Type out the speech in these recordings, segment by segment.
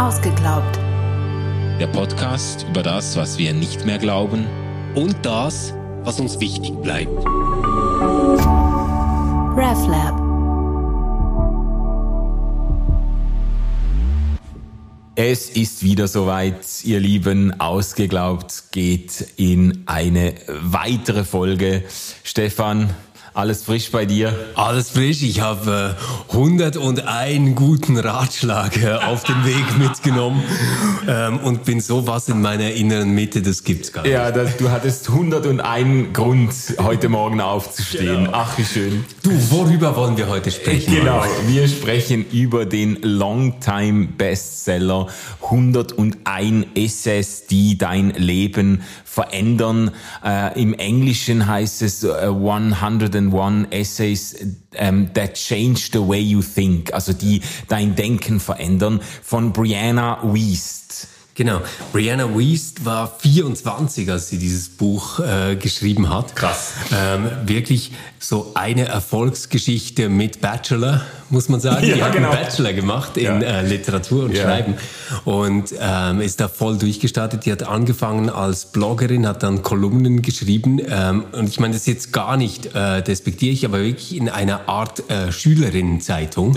Ausgeglaubt. Der Podcast über das, was wir nicht mehr glauben und das, was uns wichtig bleibt. RefLab. Es ist wieder soweit, ihr Lieben. Ausgeglaubt geht in eine weitere Folge. Stefan, alles frisch bei dir? Alles frisch. Ich habe äh, 101 guten Ratschlag äh, auf den Weg mitgenommen ähm, und bin sowas in meiner inneren Mitte, das gibt's gar nicht. Ja, das, du hattest 101 Grund, heute Morgen aufzustehen. Genau. Ach, wie schön. Du, worüber wollen wir heute sprechen? Genau, wir sprechen über den Longtime Bestseller 101 Essays, die dein Leben verändern. Äh, Im Englischen heißt es uh, 101 Essays um, that change the way you think, also die dein Denken verändern, von Brianna Wiest. Genau. Brianna Wiest war 24, als sie dieses Buch äh, geschrieben hat. Krass. Ähm, wirklich so eine Erfolgsgeschichte mit Bachelor, muss man sagen. Ja, die hat genau. einen Bachelor gemacht in ja. äh, Literatur und ja. Schreiben und ähm, ist da voll durchgestartet. Die hat angefangen als Bloggerin, hat dann Kolumnen geschrieben ähm, und ich meine das jetzt gar nicht äh, despektiere ich, aber wirklich in einer Art äh, Schülerinnenzeitung.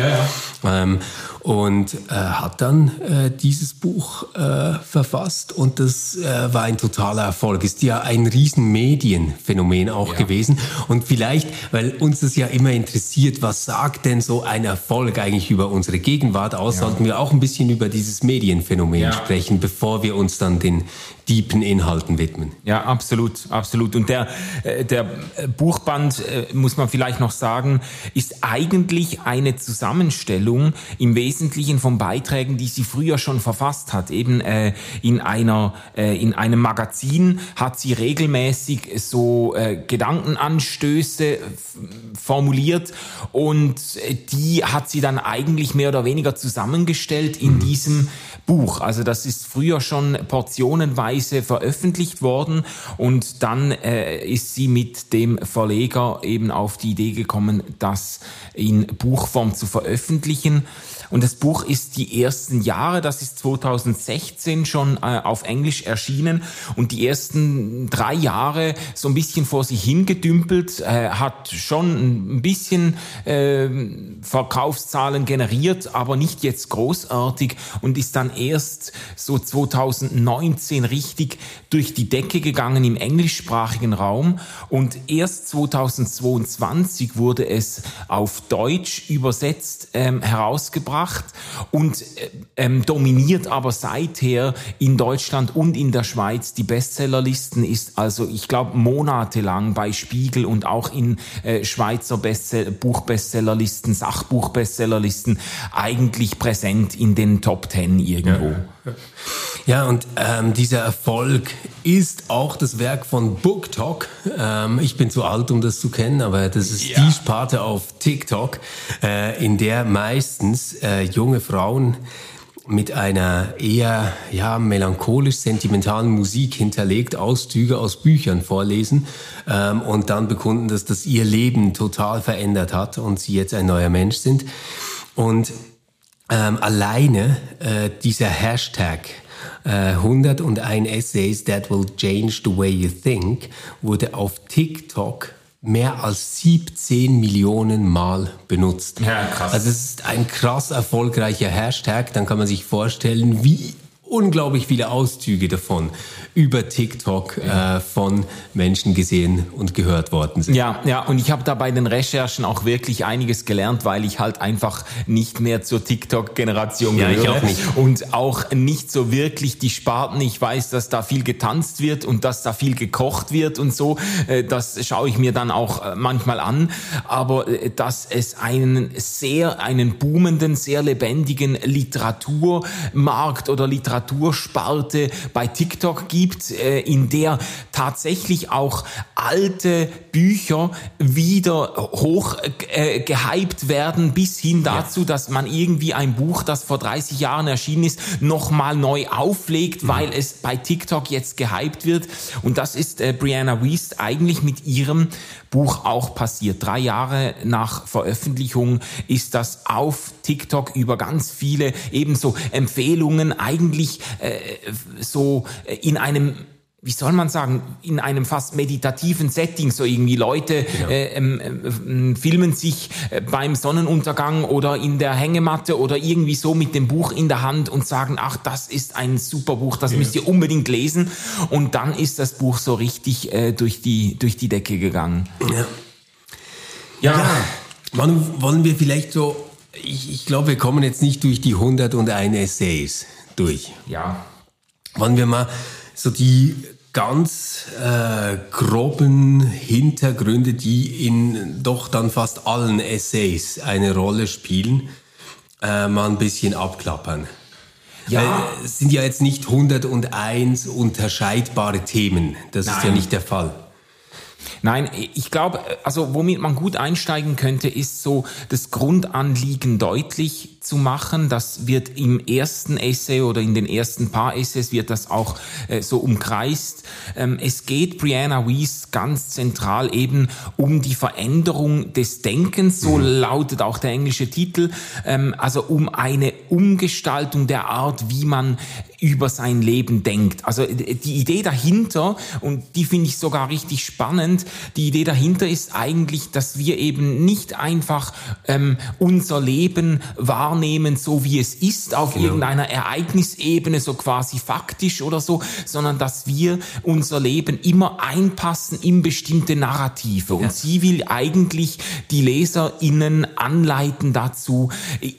Ähm, und äh, hat dann äh, dieses Buch äh, verfasst und das äh, war ein totaler Erfolg. Ist ja ein riesen Medienphänomen auch gewesen und vielleicht, weil uns das ja immer interessiert, was sagt denn so ein Erfolg eigentlich über unsere Gegenwart aus, ja. sollten wir auch ein bisschen über dieses Medienphänomen ja. sprechen, bevor wir uns dann den deepen Inhalten widmen. Ja, absolut, absolut. Und der, äh, der Buchband, äh, muss man vielleicht noch sagen, ist eigentlich eine Zusammenstellung im Wesentlichen von Beiträgen, die sie früher schon verfasst hat. Eben äh, in einer, in einem Magazin hat sie regelmäßig so Gedankenanstöße formuliert und die hat sie dann eigentlich mehr oder weniger zusammengestellt in mhm. diesem Buch. Also das ist früher schon portionenweise veröffentlicht worden und dann äh, ist sie mit dem Verleger eben auf die Idee gekommen, das in Buchform zu veröffentlichen. Und das Buch ist die ersten Jahre, das ist 2016 schon äh, auf Englisch erschienen. Und die ersten drei Jahre so ein bisschen vor sich hingedümpelt, äh, hat schon ein bisschen äh, Verkaufszahlen generiert, aber nicht jetzt großartig. Und ist dann erst so 2019 richtig durch die Decke gegangen im englischsprachigen Raum. Und erst 2022 wurde es auf Deutsch übersetzt ähm, herausgebracht gemacht und äh, ähm, dominiert aber seither in Deutschland und in der Schweiz die Bestsellerlisten, ist also, ich glaube, monatelang bei Spiegel und auch in äh, Schweizer Bestseller, Buchbestsellerlisten, Sachbuchbestsellerlisten eigentlich präsent in den Top Ten irgendwo. Ja, ja und ähm, dieser Erfolg ist auch das Werk von BookTok. Ähm, ich bin zu alt, um das zu kennen, aber das ist ja. die Sparte auf TikTok, äh, in der meistens äh, junge Frauen mit einer eher ja, melancholisch-sentimentalen Musik hinterlegt Auszüge aus Büchern vorlesen ähm, und dann bekunden, dass das ihr Leben total verändert hat und sie jetzt ein neuer Mensch sind. Und ähm, alleine äh, dieser Hashtag äh, 101 Essays that will change the way you think wurde auf TikTok mehr als 17 Millionen Mal benutzt. Ja, krass. Also es ist ein krass erfolgreicher Hashtag. Dann kann man sich vorstellen, wie unglaublich viele Auszüge davon über TikTok äh, von Menschen gesehen und gehört worden sind. Ja, ja, und ich habe da bei den Recherchen auch wirklich einiges gelernt, weil ich halt einfach nicht mehr zur TikTok-Generation ja, gehöre. Ich auch nicht. Und auch nicht so wirklich die Sparten. Ich weiß, dass da viel getanzt wird und dass da viel gekocht wird und so. Äh, das schaue ich mir dann auch äh, manchmal an. Aber äh, dass es einen sehr, einen boomenden, sehr lebendigen Literaturmarkt oder Literatur Literatursparte bei TikTok gibt, äh, in der tatsächlich auch alte Bücher wieder hoch äh, gehypt werden, bis hin dazu, ja. dass man irgendwie ein Buch, das vor 30 Jahren erschienen ist, nochmal neu auflegt, mhm. weil es bei TikTok jetzt gehypt wird. Und das ist äh, Brianna Wiest eigentlich mit ihrem Buch auch passiert. Drei Jahre nach Veröffentlichung ist das auf TikTok über ganz viele ebenso Empfehlungen eigentlich äh, so in einem wie soll man sagen, in einem fast meditativen Setting, so irgendwie Leute ja. äh, ähm, äh, filmen sich äh, beim Sonnenuntergang oder in der Hängematte oder irgendwie so mit dem Buch in der Hand und sagen, ach, das ist ein super Buch, das ja. müsst ihr unbedingt lesen. Und dann ist das Buch so richtig äh, durch, die, durch die Decke gegangen. Ja. Ja, ja. Wann wollen wir vielleicht so, ich, ich glaube, wir kommen jetzt nicht durch die 101 Essays durch. Ja. Wollen wir mal so die ganz äh, groben Hintergründe, die in doch dann fast allen Essays eine Rolle spielen, äh, mal ein bisschen abklappern. Ja. Weil es sind ja jetzt nicht 101 unterscheidbare Themen. Das Nein. ist ja nicht der Fall. Nein, ich glaube, also womit man gut einsteigen könnte, ist so das Grundanliegen deutlich zu machen. Das wird im ersten Essay oder in den ersten paar Essays wird das auch äh, so umkreist. Ähm, es geht Brianna Weiss ganz zentral eben um die Veränderung des Denkens, so mhm. lautet auch der englische Titel, ähm, also um eine Umgestaltung der Art, wie man über sein Leben denkt. Also die Idee dahinter, und die finde ich sogar richtig spannend, die Idee dahinter ist eigentlich, dass wir eben nicht einfach ähm, unser Leben wahrnehmen, wahrnehmen, so wie es ist, auf genau. irgendeiner Ereignisebene, so quasi faktisch oder so, sondern dass wir unser Leben immer einpassen in bestimmte Narrative. Und ja. sie will eigentlich die LeserInnen anleiten dazu,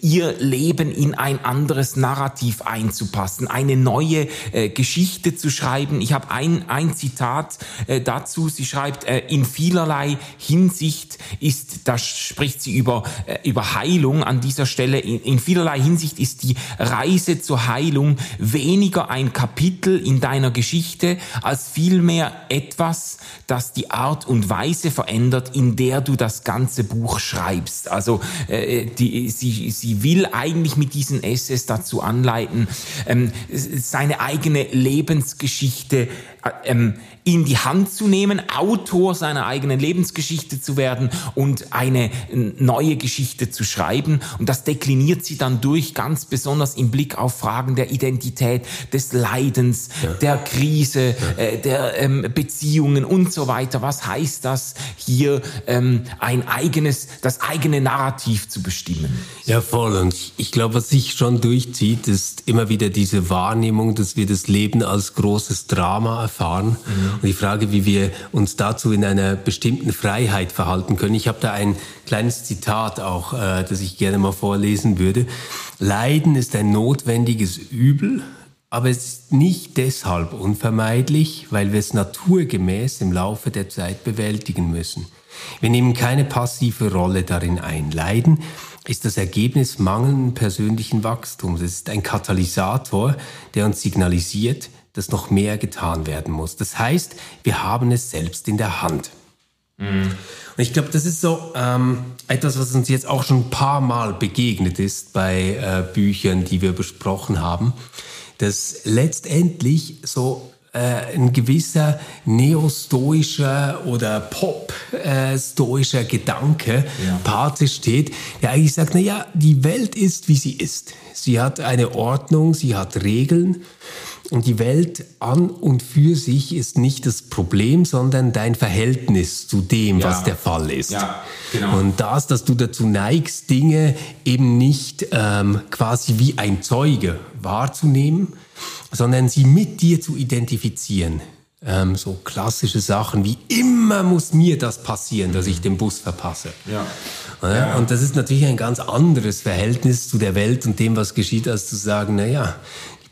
ihr Leben in ein anderes Narrativ einzupassen, eine neue äh, Geschichte zu schreiben. Ich habe ein, ein Zitat äh, dazu. Sie schreibt, äh, in vielerlei Hinsicht ist, da spricht sie über, äh, über Heilung an dieser Stelle, in, in vielerlei Hinsicht ist die Reise zur Heilung weniger ein Kapitel in deiner Geschichte, als vielmehr etwas, das die Art und Weise verändert, in der du das ganze Buch schreibst. Also äh, die, sie, sie will eigentlich mit diesen Essays dazu anleiten, ähm, seine eigene Lebensgeschichte äh, ähm, in die Hand zu nehmen, Autor seiner eigenen Lebensgeschichte zu werden und eine neue Geschichte zu schreiben. Und das dekliniert sie dann durch, ganz besonders im Blick auf Fragen der Identität, des Leidens, ja. der Krise, ja. äh, der ähm, Beziehungen und so weiter. Was heißt das, hier ähm, ein eigenes, das eigene Narrativ zu bestimmen? Ja, voll. Und ich glaube, was sich schon durchzieht, ist immer wieder diese Wahrnehmung, dass wir das Leben als großes Drama erfahren. Mhm und die Frage, wie wir uns dazu in einer bestimmten Freiheit verhalten können. Ich habe da ein kleines Zitat auch, äh, das ich gerne mal vorlesen würde. Leiden ist ein notwendiges Übel, aber es ist nicht deshalb unvermeidlich, weil wir es naturgemäß im Laufe der Zeit bewältigen müssen. Wir nehmen keine passive Rolle darin ein. Leiden ist das Ergebnis mangelnden persönlichen Wachstums. Es ist ein Katalysator, der uns signalisiert, dass noch mehr getan werden muss. Das heißt, wir haben es selbst in der Hand. Mhm. Und ich glaube, das ist so ähm, etwas, was uns jetzt auch schon ein paar Mal begegnet ist bei äh, Büchern, die wir besprochen haben, dass letztendlich so äh, ein gewisser neostoischer oder pop-stoischer äh, Gedanke ja. Pate steht, der eigentlich sagt, na ja, die Welt ist, wie sie ist. Sie hat eine Ordnung, sie hat Regeln und die Welt an und für sich ist nicht das Problem, sondern dein Verhältnis zu dem, ja. was der Fall ist. Ja, genau. Und das, dass du dazu neigst, Dinge eben nicht ähm, quasi wie ein Zeuge wahrzunehmen, sondern sie mit dir zu identifizieren. Ähm, so klassische Sachen wie immer muss mir das passieren, dass ich den Bus verpasse. Ja. Ja. Und das ist natürlich ein ganz anderes Verhältnis zu der Welt und dem, was geschieht, als zu sagen, na ja,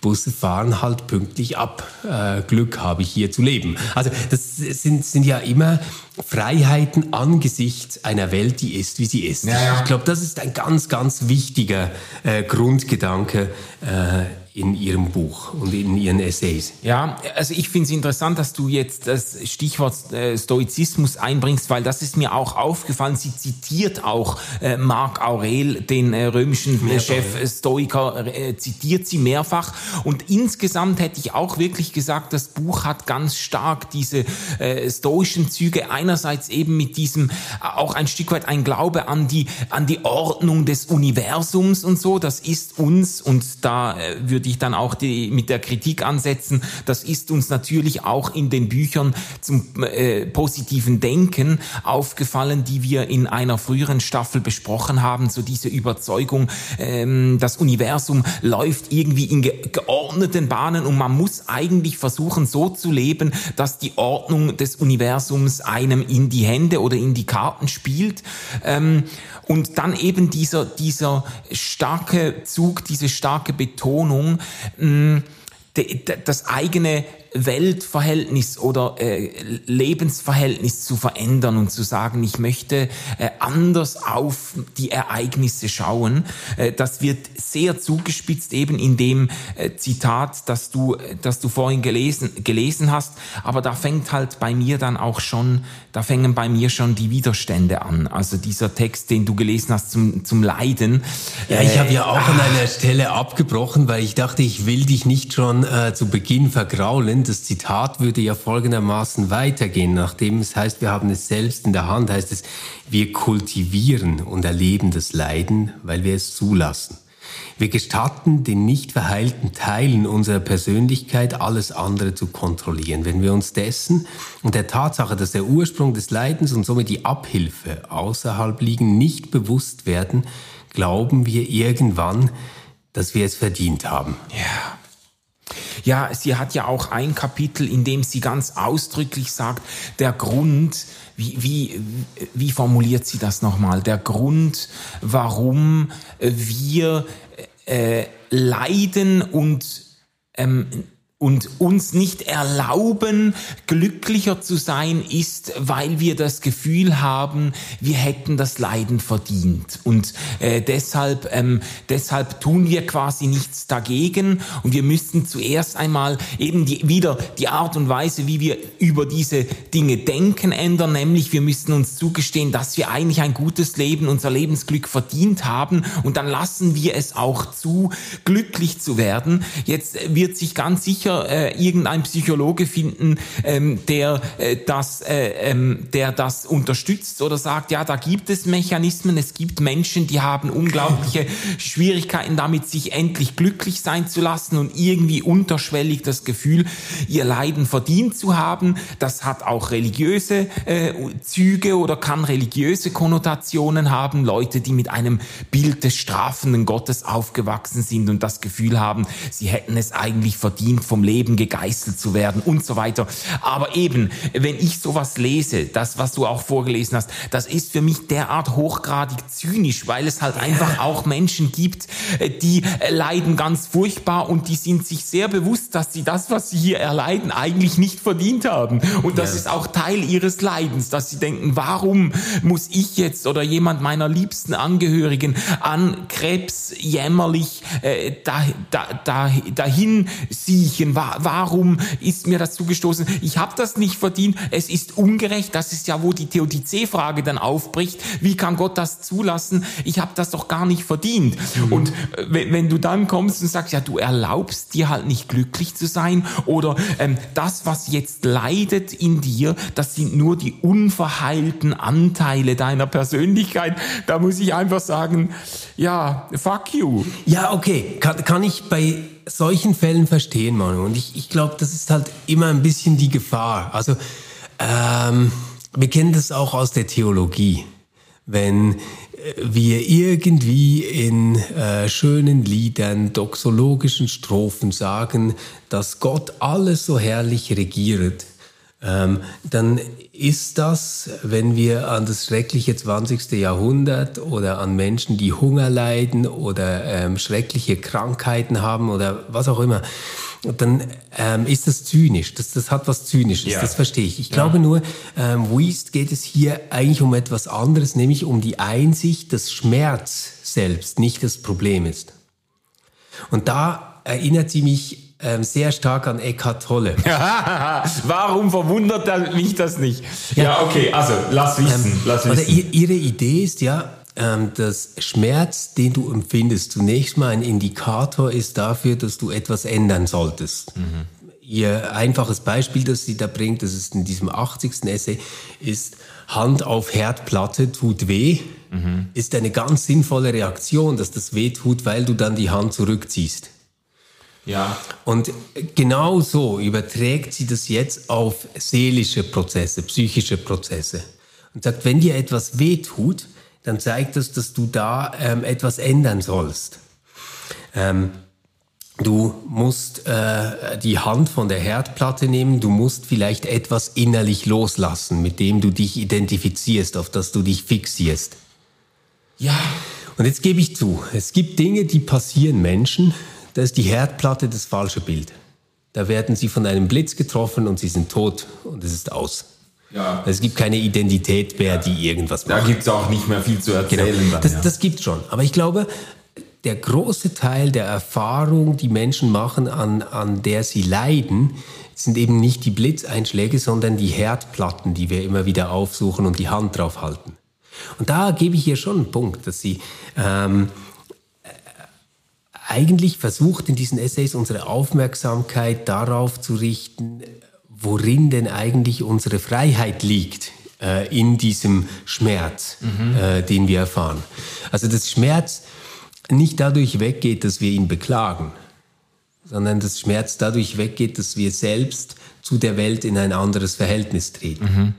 Busse fahren halt pünktlich ab. Äh, Glück habe ich hier zu leben. Also das sind, sind ja immer Freiheiten angesichts einer Welt, die ist, wie sie ist. Ja. Ich glaube, das ist ein ganz, ganz wichtiger äh, Grundgedanke äh, in Ihrem Buch und in Ihren Essays. Ja, also ich finde es interessant, dass du jetzt das Stichwort äh, Stoizismus einbringst, weil das ist mir auch aufgefallen. Sie zitiert auch äh, Marc Aurel, den äh, römischen mehrfach, Chef. Stoiker, äh, zitiert sie mehrfach. Und insgesamt hätte ich auch wirklich gesagt, das Buch hat ganz stark diese äh, stoischen Züge. Einerseits eben mit diesem auch ein Stück weit ein Glaube an die an die Ordnung des Universums und so. Das ist uns und da äh, würde ich dann auch die, mit der Kritik ansetzen. Das ist uns natürlich auch in den Büchern zum äh, positiven Denken aufgefallen, die wir in einer früheren Staffel besprochen haben. So diese Überzeugung, ähm, das Universum läuft irgendwie in ge geordneten Bahnen und man muss eigentlich versuchen, so zu leben, dass die Ordnung des Universums einem in die Hände oder in die Karten spielt. Ähm, und dann eben dieser, dieser starke Zug, diese starke Betonung, mh, mm, das eigene Weltverhältnis oder äh, Lebensverhältnis zu verändern und zu sagen, ich möchte äh, anders auf die Ereignisse schauen. Äh, das wird sehr zugespitzt eben in dem äh, Zitat, das du, das du vorhin gelesen, gelesen hast. Aber da fängt halt bei mir dann auch schon, da fängen bei mir schon die Widerstände an. Also dieser Text, den du gelesen hast zum, zum Leiden. Ja, ich habe ja auch an einer Stelle abgebrochen, weil ich dachte, ich will dich nicht schon äh, zu Beginn vergraulen das Zitat würde ja folgendermaßen weitergehen, nachdem es heißt, wir haben es selbst in der Hand, heißt es, wir kultivieren und erleben das Leiden, weil wir es zulassen. Wir gestatten den nicht verheilten Teilen unserer Persönlichkeit, alles andere zu kontrollieren. Wenn wir uns dessen und der Tatsache, dass der Ursprung des Leidens und somit die Abhilfe außerhalb liegen, nicht bewusst werden, glauben wir irgendwann, dass wir es verdient haben. Ja. Ja, sie hat ja auch ein Kapitel, in dem sie ganz ausdrücklich sagt, der Grund, wie, wie, wie formuliert sie das nochmal? Der Grund, warum wir äh, leiden und ähm, und uns nicht erlauben, glücklicher zu sein, ist, weil wir das Gefühl haben, wir hätten das Leiden verdient. Und äh, deshalb, ähm, deshalb tun wir quasi nichts dagegen. Und wir müssten zuerst einmal eben die, wieder die Art und Weise, wie wir über diese Dinge denken, ändern. Nämlich wir müssten uns zugestehen, dass wir eigentlich ein gutes Leben, unser Lebensglück verdient haben. Und dann lassen wir es auch zu, glücklich zu werden. Jetzt wird sich ganz sicher sicher äh, irgendein Psychologe finden, ähm, der äh, das, äh, ähm, der das unterstützt oder sagt, ja, da gibt es Mechanismen. Es gibt Menschen, die haben unglaubliche Schwierigkeiten damit, sich endlich glücklich sein zu lassen und irgendwie unterschwellig das Gefühl, ihr Leiden verdient zu haben. Das hat auch religiöse äh, Züge oder kann religiöse Konnotationen haben. Leute, die mit einem Bild des strafenden Gottes aufgewachsen sind und das Gefühl haben, sie hätten es eigentlich verdient, vom Leben gegeißelt zu werden und so weiter. Aber eben, wenn ich sowas lese, das, was du auch vorgelesen hast, das ist für mich derart hochgradig zynisch, weil es halt einfach auch Menschen gibt, äh, die äh, leiden ganz furchtbar und die sind sich sehr bewusst, dass sie das, was sie hier erleiden, eigentlich nicht verdient haben. Und das ja. ist auch Teil ihres Leidens, dass sie denken, warum muss ich jetzt oder jemand meiner liebsten Angehörigen an Krebs jämmerlich äh, da, da, da, dahin siechen Wa warum ist mir das zugestoßen? Ich habe das nicht verdient, es ist ungerecht, das ist ja, wo die Theodizee-Frage dann aufbricht, wie kann Gott das zulassen? Ich habe das doch gar nicht verdient. Mhm. Und äh, wenn du dann kommst und sagst, ja, du erlaubst dir halt nicht glücklich zu sein oder ähm, das, was jetzt leidet in dir, das sind nur die unverheilten Anteile deiner Persönlichkeit, da muss ich einfach sagen, ja, fuck you. Ja, okay, kann, kann ich bei solchen Fällen verstehen, Manu. Und ich, ich glaube, das ist halt immer ein bisschen die Gefahr. Also ähm, wir kennen das auch aus der Theologie. Wenn äh, wir irgendwie in äh, schönen Liedern, doxologischen Strophen sagen, dass Gott alles so herrlich regiert, dann ist das, wenn wir an das schreckliche 20. Jahrhundert oder an Menschen, die Hunger leiden oder ähm, schreckliche Krankheiten haben oder was auch immer, dann ähm, ist das zynisch. Das, das hat was Zynisches, ja. das verstehe ich. Ich ja. glaube nur, ähm, Wiest geht es hier eigentlich um etwas anderes, nämlich um die Einsicht, dass Schmerz selbst nicht das Problem ist. Und da erinnert sie mich ähm, sehr stark an Eckhart Tolle. Warum verwundert mich das nicht? Ja, ja okay, also lass wissen. Ähm, lass wissen. ihre Idee ist ja, ähm, dass Schmerz, den du empfindest, zunächst mal ein Indikator ist dafür, dass du etwas ändern solltest. Mhm. Ihr einfaches Beispiel, das sie da bringt, das ist in diesem 80. Essay, ist Hand auf Herdplatte tut weh, mhm. ist eine ganz sinnvolle Reaktion, dass das weh tut, weil du dann die Hand zurückziehst. Ja. Und genau so überträgt sie das jetzt auf seelische Prozesse, psychische Prozesse. Und sagt, wenn dir etwas weh tut, dann zeigt das, dass du da ähm, etwas ändern sollst. Ähm, du musst äh, die Hand von der Herdplatte nehmen, du musst vielleicht etwas innerlich loslassen, mit dem du dich identifizierst, auf das du dich fixierst. Ja. Und jetzt gebe ich zu, es gibt Dinge, die passieren Menschen, da ist die Herdplatte das falsche Bild. Da werden sie von einem Blitz getroffen und sie sind tot und es ist aus. Ja. Es gibt keine Identität mehr, die irgendwas macht. Da gibt es auch nicht mehr viel zu erzählen. Genau. Dann, das, ja. das gibt schon. Aber ich glaube, der große Teil der Erfahrung, die Menschen machen, an, an der sie leiden, sind eben nicht die Blitzeinschläge, sondern die Herdplatten, die wir immer wieder aufsuchen und die Hand drauf halten. Und da gebe ich ihr schon einen Punkt, dass sie ähm, eigentlich versucht in diesen Essays unsere Aufmerksamkeit darauf zu richten, worin denn eigentlich unsere Freiheit liegt äh, in diesem Schmerz, mhm. äh, den wir erfahren. Also dass Schmerz nicht dadurch weggeht, dass wir ihn beklagen, sondern dass Schmerz dadurch weggeht, dass wir selbst zu der Welt in ein anderes Verhältnis treten. Mhm.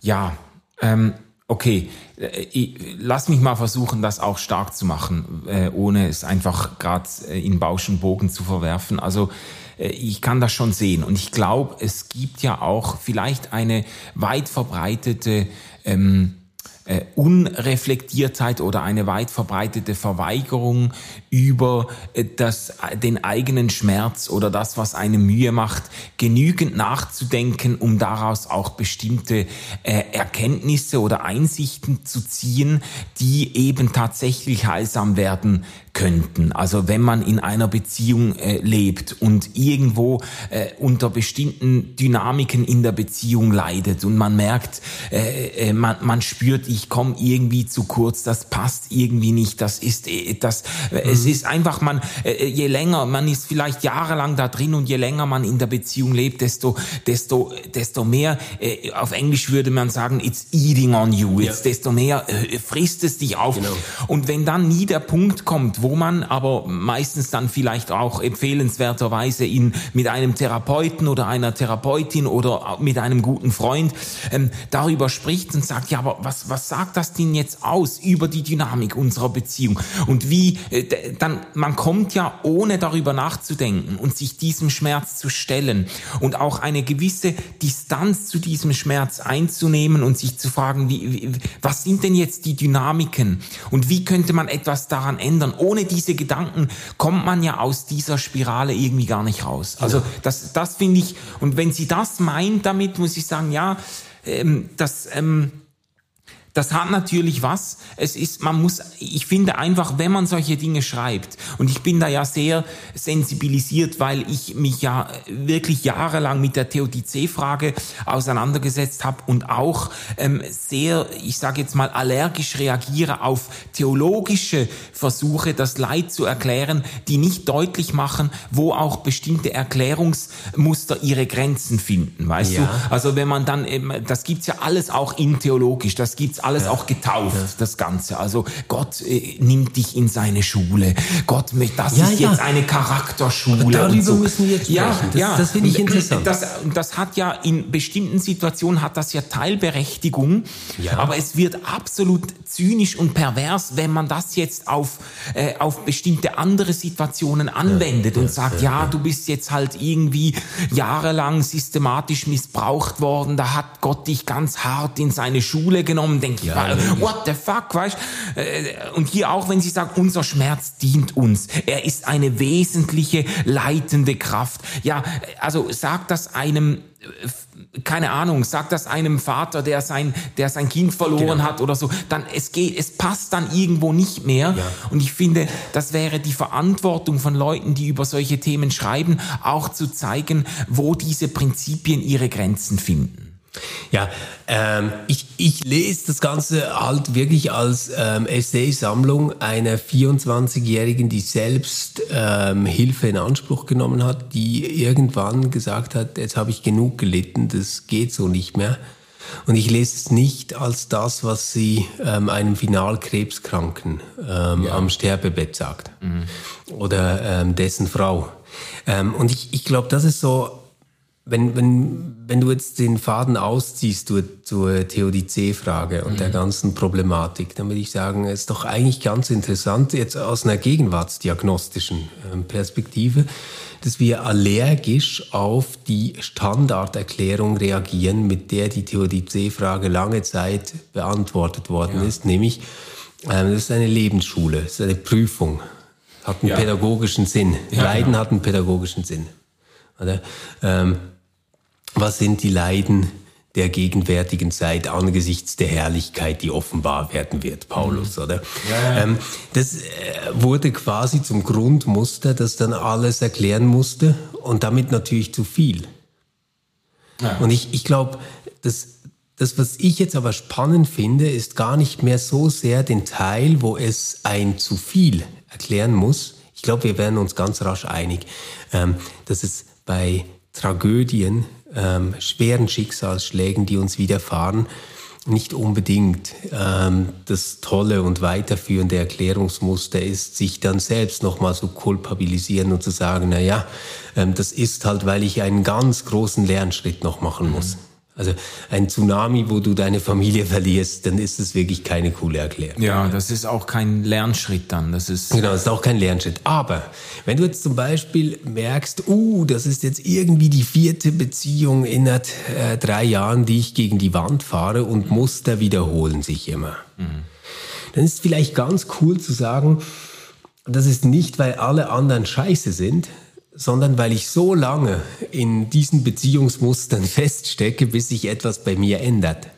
Ja, ähm, Okay, äh, lass mich mal versuchen, das auch stark zu machen, äh, ohne es einfach gerade äh, in Bausch und Bogen zu verwerfen. Also ich kann das schon sehen und ich glaube, es gibt ja auch vielleicht eine weit verbreitete ähm, äh, Unreflektiertheit oder eine weit verbreitete Verweigerung über äh, das, den eigenen Schmerz oder das, was eine Mühe macht, genügend nachzudenken, um daraus auch bestimmte äh, Erkenntnisse oder Einsichten zu ziehen, die eben tatsächlich heilsam werden könnten. Also wenn man in einer Beziehung äh, lebt und irgendwo äh, unter bestimmten Dynamiken in der Beziehung leidet und man merkt, äh, äh, man, man spürt, ich komme irgendwie zu kurz, das passt irgendwie nicht, das ist äh, das mhm. es ist einfach man äh, je länger man ist vielleicht jahrelang da drin und je länger man in der Beziehung lebt, desto desto desto mehr äh, auf Englisch würde man sagen, it's eating on you, ja. desto mehr äh, frisst es dich auf. Genau. Und wenn dann nie der Punkt kommt, wo man aber meistens dann vielleicht auch empfehlenswerterweise in, mit einem Therapeuten oder einer Therapeutin oder mit einem guten Freund ähm, darüber spricht und sagt, ja, aber was, was sagt das denn jetzt aus über die Dynamik unserer Beziehung? Und wie, äh, dann, man kommt ja ohne darüber nachzudenken und sich diesem Schmerz zu stellen und auch eine gewisse Distanz zu diesem Schmerz einzunehmen und sich zu fragen, wie, wie, was sind denn jetzt die Dynamiken und wie könnte man etwas daran ändern, ohne ohne diese Gedanken kommt man ja aus dieser Spirale irgendwie gar nicht raus. Also das, das finde ich, und wenn sie das meint damit, muss ich sagen, ja, ähm, das, ähm, das hat natürlich was. Es ist, man muss, ich finde einfach, wenn man solche Dinge schreibt, und ich bin da ja sehr sensibilisiert, weil ich mich ja wirklich jahrelang mit der Theodizee-Frage auseinandergesetzt habe und auch ähm, sehr, ich sage jetzt mal, allergisch reagiere auf theologische Versuche, das Leid zu erklären, die nicht deutlich machen, wo auch bestimmte Erklärungsmuster ihre Grenzen finden, weißt ja. du? Also wenn man dann, das gibt's ja alles auch in theologisch, das gibt's alles ja. auch getauft, ja. das Ganze. Also Gott äh, nimmt dich in seine Schule. Gott, das ja, ist jetzt eine Charakterschule. Darüber so. müssen wir jetzt sprechen. Ja, das, ja. das finde ich interessant. Das, das hat ja in bestimmten Situationen hat das ja Teilberechtigung, aber es wird absolut zynisch und pervers, wenn man das jetzt auf, äh, auf bestimmte andere Situationen anwendet und sagt, ja, du bist jetzt halt irgendwie jahrelang systematisch missbraucht worden, da hat Gott dich ganz hart in seine Schule genommen, den ja, ich, what the fuck, weißt äh, Und hier auch, wenn sie sagt, unser Schmerz dient uns. Er ist eine wesentliche leitende Kraft. Ja, also sagt das einem keine Ahnung, sagt das einem Vater, der sein, der sein Kind verloren genau. hat oder so, dann es geht, es passt dann irgendwo nicht mehr. Ja. Und ich finde, das wäre die Verantwortung von Leuten, die über solche Themen schreiben, auch zu zeigen, wo diese Prinzipien ihre Grenzen finden. Ja, ähm, ich, ich lese das Ganze halt wirklich als ähm, Essay-Sammlung einer 24-Jährigen, die selbst ähm, Hilfe in Anspruch genommen hat, die irgendwann gesagt hat, jetzt habe ich genug gelitten, das geht so nicht mehr. Und ich lese es nicht als das, was sie ähm, einem Finalkrebskranken ähm, ja. am Sterbebett sagt. Mhm. Oder ähm, dessen Frau. Ähm, und ich, ich glaube, das ist so wenn, wenn, wenn du jetzt den Faden ausziehst du, zur Theodizee-Frage und mhm. der ganzen Problematik, dann würde ich sagen, es ist doch eigentlich ganz interessant, jetzt aus einer gegenwartsdiagnostischen ähm, Perspektive, dass wir allergisch auf die Standarderklärung reagieren, mit der die Theodizee-Frage lange Zeit beantwortet worden ja. ist, nämlich, ähm, das ist eine Lebensschule, das ist eine Prüfung, hat einen ja. pädagogischen Sinn. Ja, Leiden genau. hat einen pädagogischen Sinn. Oder? Ähm, was sind die Leiden der gegenwärtigen Zeit angesichts der Herrlichkeit, die offenbar werden wird, Paulus, mhm. oder? Ja, ja. Ähm, das äh, wurde quasi zum Grundmuster, das dann alles erklären musste und damit natürlich zu viel. Ja. Und ich, ich glaube, das, das, was ich jetzt aber spannend finde, ist gar nicht mehr so sehr den Teil, wo es ein zu viel erklären muss. Ich glaube, wir werden uns ganz rasch einig, ähm, dass es bei Tragödien ähm, schweren Schicksalsschlägen, die uns widerfahren, nicht unbedingt ähm, das tolle und weiterführende Erklärungsmuster ist, sich dann selbst nochmal so kulpabilisieren und zu sagen, na ja, ähm, das ist halt, weil ich einen ganz großen Lernschritt noch machen muss. Mhm. Also ein Tsunami, wo du deine Familie verlierst, dann ist es wirklich keine coole Erklärung. Ja, das ist auch kein Lernschritt dann. Das ist genau, das ist auch kein Lernschritt. Aber wenn du jetzt zum Beispiel merkst, uh, das ist jetzt irgendwie die vierte Beziehung in äh, drei Jahren, die ich gegen die Wand fahre und Muster wiederholen sich immer, mhm. dann ist es vielleicht ganz cool zu sagen, das ist nicht, weil alle anderen scheiße sind, sondern weil ich so lange in diesen Beziehungsmustern feststecke, bis sich etwas bei mir ändert.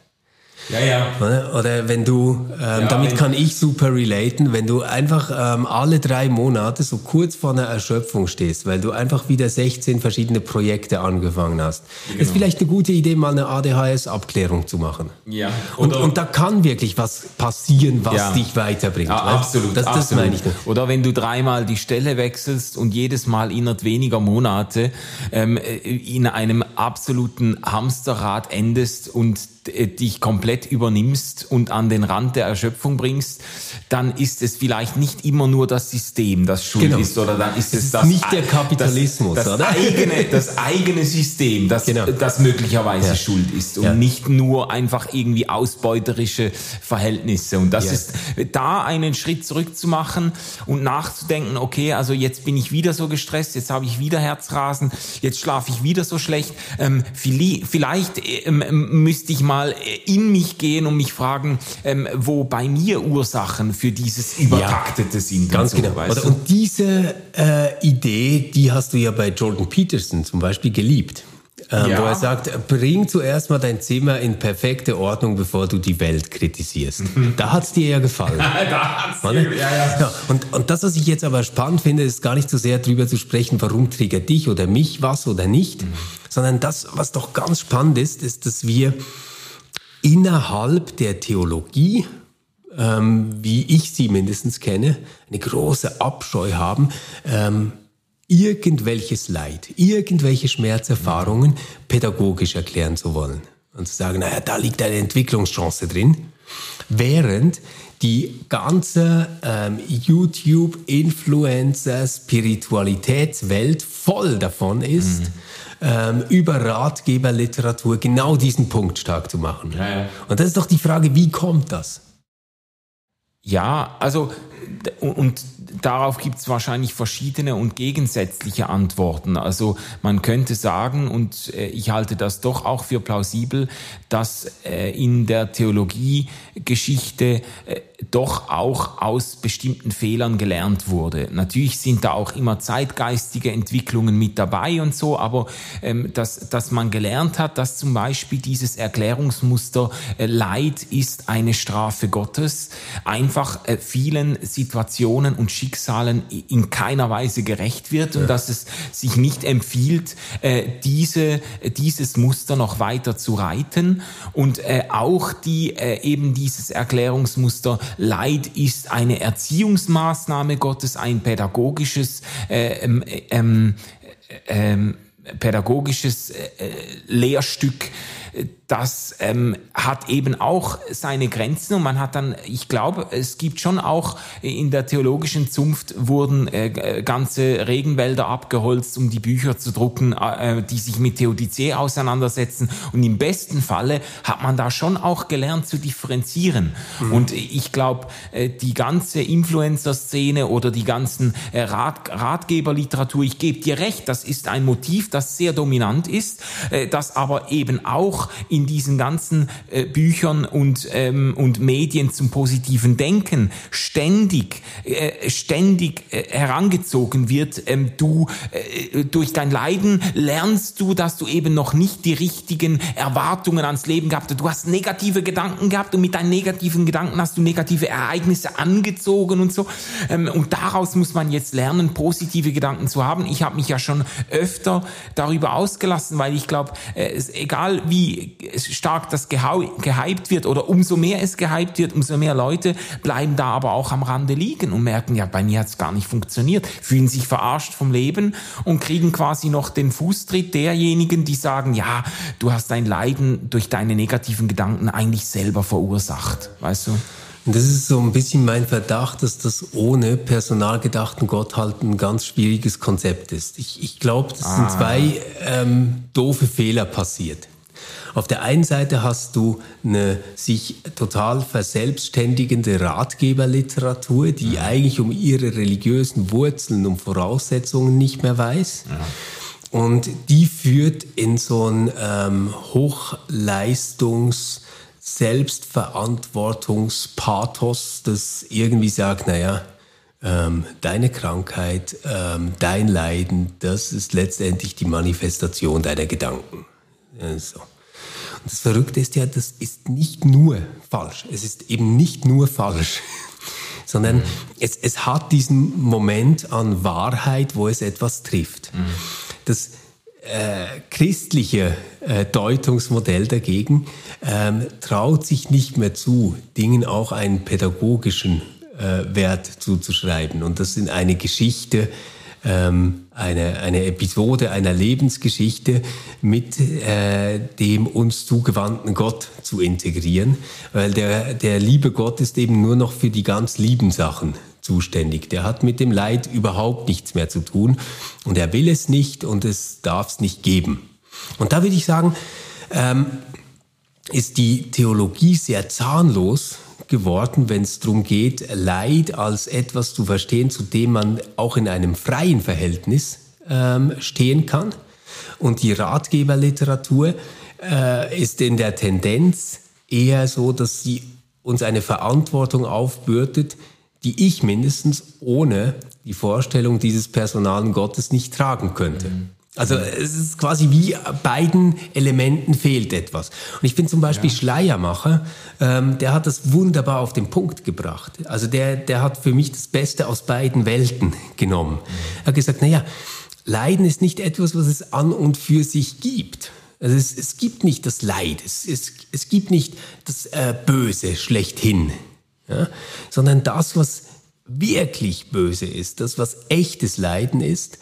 Ja, ja. Oder wenn du, ähm, ja, damit wenn kann ich super relaten, wenn du einfach ähm, alle drei Monate so kurz vor einer Erschöpfung stehst, weil du einfach wieder 16 verschiedene Projekte angefangen hast. Genau. ist vielleicht eine gute Idee, mal eine ADHS-Abklärung zu machen. Ja. Und, und, da kann wirklich was passieren, was ja. dich weiterbringt. Ja, absolut. Das, das absolut. meine ich. Nicht. Oder wenn du dreimal die Stelle wechselst und jedes Mal innerhalb weniger Monate ähm, in einem absoluten Hamsterrad endest und äh, dich komplett übernimmst und an den Rand der Erschöpfung bringst, dann ist es vielleicht nicht immer nur das System, das schuld genau. ist, oder dann ist es, es das nicht der Kapitalismus, das, das eigene, das eigene System, das, genau. das möglicherweise ja. schuld ist und ja. nicht nur einfach irgendwie ausbeuterische Verhältnisse. Und das ja. ist da einen Schritt zurück zu machen und nachzudenken, okay, also jetzt bin ich wieder so gestresst, jetzt habe ich wieder Herzrasen, jetzt schlafe ich wieder so schlecht. Ähm, vielleicht ähm, müsste ich mal mal in mich gehen und mich fragen, ähm, wo bei mir Ursachen für dieses Übertaktete ja, sind. Ganz so, genau. Weißt du? Und diese äh, Idee, die hast du ja bei Jordan Peterson zum Beispiel geliebt. Ähm, ja. Wo er sagt, bring zuerst mal dein Zimmer in perfekte Ordnung, bevor du die Welt kritisierst. Mhm. Da hat's dir ja gefallen. da hat's dir, ja, ja. ja und, und das, was ich jetzt aber spannend finde, ist gar nicht so sehr drüber zu sprechen, warum triggert dich oder mich was oder nicht, mhm. sondern das, was doch ganz spannend ist, ist, dass wir innerhalb der Theologie, ähm, wie ich sie mindestens kenne, eine große Abscheu haben, ähm, irgendwelches Leid, irgendwelche Schmerzerfahrungen pädagogisch erklären zu wollen. Und zu sagen, naja, da liegt eine Entwicklungschance drin. Während die ganze ähm, YouTube-Influencer, Spiritualitätswelt voll davon ist, mhm ähm, über Ratgeberliteratur genau diesen Punkt stark zu machen. Ja, ja. Und das ist doch die Frage, wie kommt das? Ja, also und darauf gibt es wahrscheinlich verschiedene und gegensätzliche Antworten. Also man könnte sagen, und äh, ich halte das doch auch für plausibel, dass äh, in der Theologiegeschichte äh, doch auch aus bestimmten Fehlern gelernt wurde. Natürlich sind da auch immer zeitgeistige Entwicklungen mit dabei und so, aber ähm, dass, dass man gelernt hat, dass zum Beispiel dieses Erklärungsmuster äh, Leid ist eine Strafe Gottes, einfach äh, vielen Situationen und Schicksalen in keiner Weise gerecht wird ja. und dass es sich nicht empfiehlt, äh, diese, dieses Muster noch weiter zu reiten und äh, auch die äh, eben dieses Erklärungsmuster Leid ist eine Erziehungsmaßnahme Gottes, ein pädagogisches äh, ähm, ähm, ähm, pädagogisches äh, Lehrstück, das ähm, hat eben auch seine Grenzen und man hat dann, ich glaube, es gibt schon auch in der theologischen Zunft wurden äh, ganze Regenwälder abgeholzt, um die Bücher zu drucken, äh, die sich mit Theodizee auseinandersetzen und im besten Falle hat man da schon auch gelernt zu differenzieren mhm. und ich glaube, äh, die ganze Influencer-Szene oder die ganzen äh, Rat Ratgeberliteratur, ich gebe dir recht, das ist ein Motiv, das sehr dominant ist, äh, das aber eben auch in diesen ganzen äh, Büchern und, ähm, und Medien zum positiven Denken ständig, äh, ständig äh, herangezogen wird. Ähm, du, äh, durch dein Leiden lernst du, dass du eben noch nicht die richtigen Erwartungen ans Leben gehabt hast. Du hast negative Gedanken gehabt und mit deinen negativen Gedanken hast du negative Ereignisse angezogen und so. Ähm, und daraus muss man jetzt lernen, positive Gedanken zu haben. Ich habe mich ja schon öfter darüber ausgelassen, weil ich glaube, äh, egal wie stark das gehypt wird oder umso mehr es gehypt wird, umso mehr Leute bleiben da aber auch am Rande liegen und merken, ja, bei mir hat es gar nicht funktioniert, fühlen sich verarscht vom Leben und kriegen quasi noch den Fußtritt derjenigen, die sagen, ja, du hast dein Leiden durch deine negativen Gedanken eigentlich selber verursacht, weißt du? Das ist so ein bisschen mein Verdacht, dass das ohne personalgedachten Gott halt ein ganz schwieriges Konzept ist. Ich, ich glaube, es ah. sind zwei ähm, doofe Fehler passiert. Auf der einen Seite hast du eine sich total verselbstständigende Ratgeberliteratur, die ja. eigentlich um ihre religiösen Wurzeln und Voraussetzungen nicht mehr weiß. Ja. Und die führt in so ein ähm, Hochleistungs- Selbstverantwortungspathos, das irgendwie sagt, naja, ähm, deine Krankheit, ähm, dein Leiden, das ist letztendlich die Manifestation deiner Gedanken. So. Das Verrückte ist ja, das ist nicht nur falsch. Es ist eben nicht nur falsch, sondern mhm. es, es hat diesen Moment an Wahrheit, wo es etwas trifft. Mhm. Das äh, christliche äh, Deutungsmodell dagegen ähm, traut sich nicht mehr zu, Dingen auch einen pädagogischen äh, Wert zuzuschreiben. Und das in eine Geschichte ähm, eine, eine Episode einer Lebensgeschichte mit äh, dem uns zugewandten Gott zu integrieren, weil der, der liebe Gott ist eben nur noch für die ganz lieben Sachen zuständig. Der hat mit dem Leid überhaupt nichts mehr zu tun und er will es nicht und es darf es nicht geben. Und da würde ich sagen, ähm, ist die Theologie sehr zahnlos geworden, wenn es darum geht, Leid als etwas zu verstehen, zu dem man auch in einem freien Verhältnis ähm, stehen kann. Und die Ratgeberliteratur äh, ist in der Tendenz eher so, dass sie uns eine Verantwortung aufbürdet, die ich mindestens ohne die Vorstellung dieses personalen Gottes nicht tragen könnte. Mhm. Also es ist quasi wie beiden Elementen fehlt etwas. Und ich finde zum Beispiel ja. Schleiermacher, ähm, der hat das wunderbar auf den Punkt gebracht. Also der, der hat für mich das Beste aus beiden Welten genommen. Er hat gesagt, naja, Leiden ist nicht etwas, was es an und für sich gibt. Also es, es gibt nicht das Leid, es, es, es gibt nicht das äh, Böse schlechthin, ja? sondern das, was wirklich böse ist, das, was echtes Leiden ist,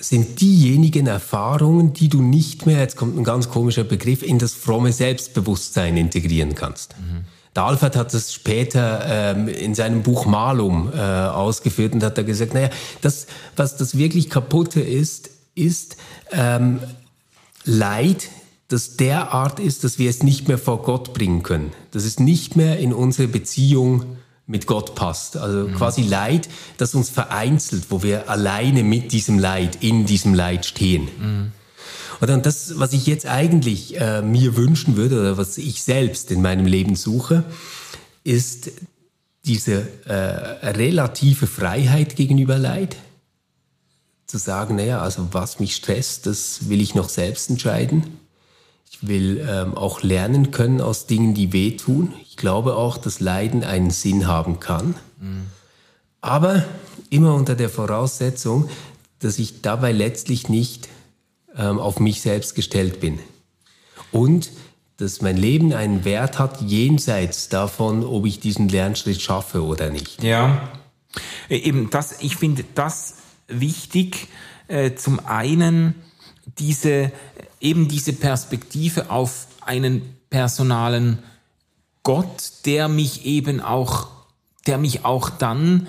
sind diejenigen Erfahrungen, die du nicht mehr, jetzt kommt ein ganz komischer Begriff, in das fromme Selbstbewusstsein integrieren kannst. Mhm. Der Alfred hat das später ähm, in seinem Buch Malum äh, ausgeführt und hat da gesagt, naja, das, was das wirklich kaputte ist, ist ähm, Leid, das derart ist, dass wir es nicht mehr vor Gott bringen können. Dass es nicht mehr in unsere Beziehung mit Gott passt. Also mhm. quasi Leid, das uns vereinzelt, wo wir alleine mit diesem Leid, in diesem Leid stehen. Mhm. Und dann das, was ich jetzt eigentlich äh, mir wünschen würde oder was ich selbst in meinem Leben suche, ist diese äh, relative Freiheit gegenüber Leid. Zu sagen, naja, also was mich stresst, das will ich noch selbst entscheiden. Ich will ähm, auch lernen können aus Dingen, die wehtun. Ich glaube auch, dass Leiden einen Sinn haben kann. Mhm. Aber immer unter der Voraussetzung, dass ich dabei letztlich nicht ähm, auf mich selbst gestellt bin. Und dass mein Leben einen Wert hat, jenseits davon, ob ich diesen Lernschritt schaffe oder nicht. Ja, äh, eben das, ich finde das wichtig. Äh, zum einen diese, eben diese Perspektive auf einen personalen Gott, der mich eben auch, der mich auch dann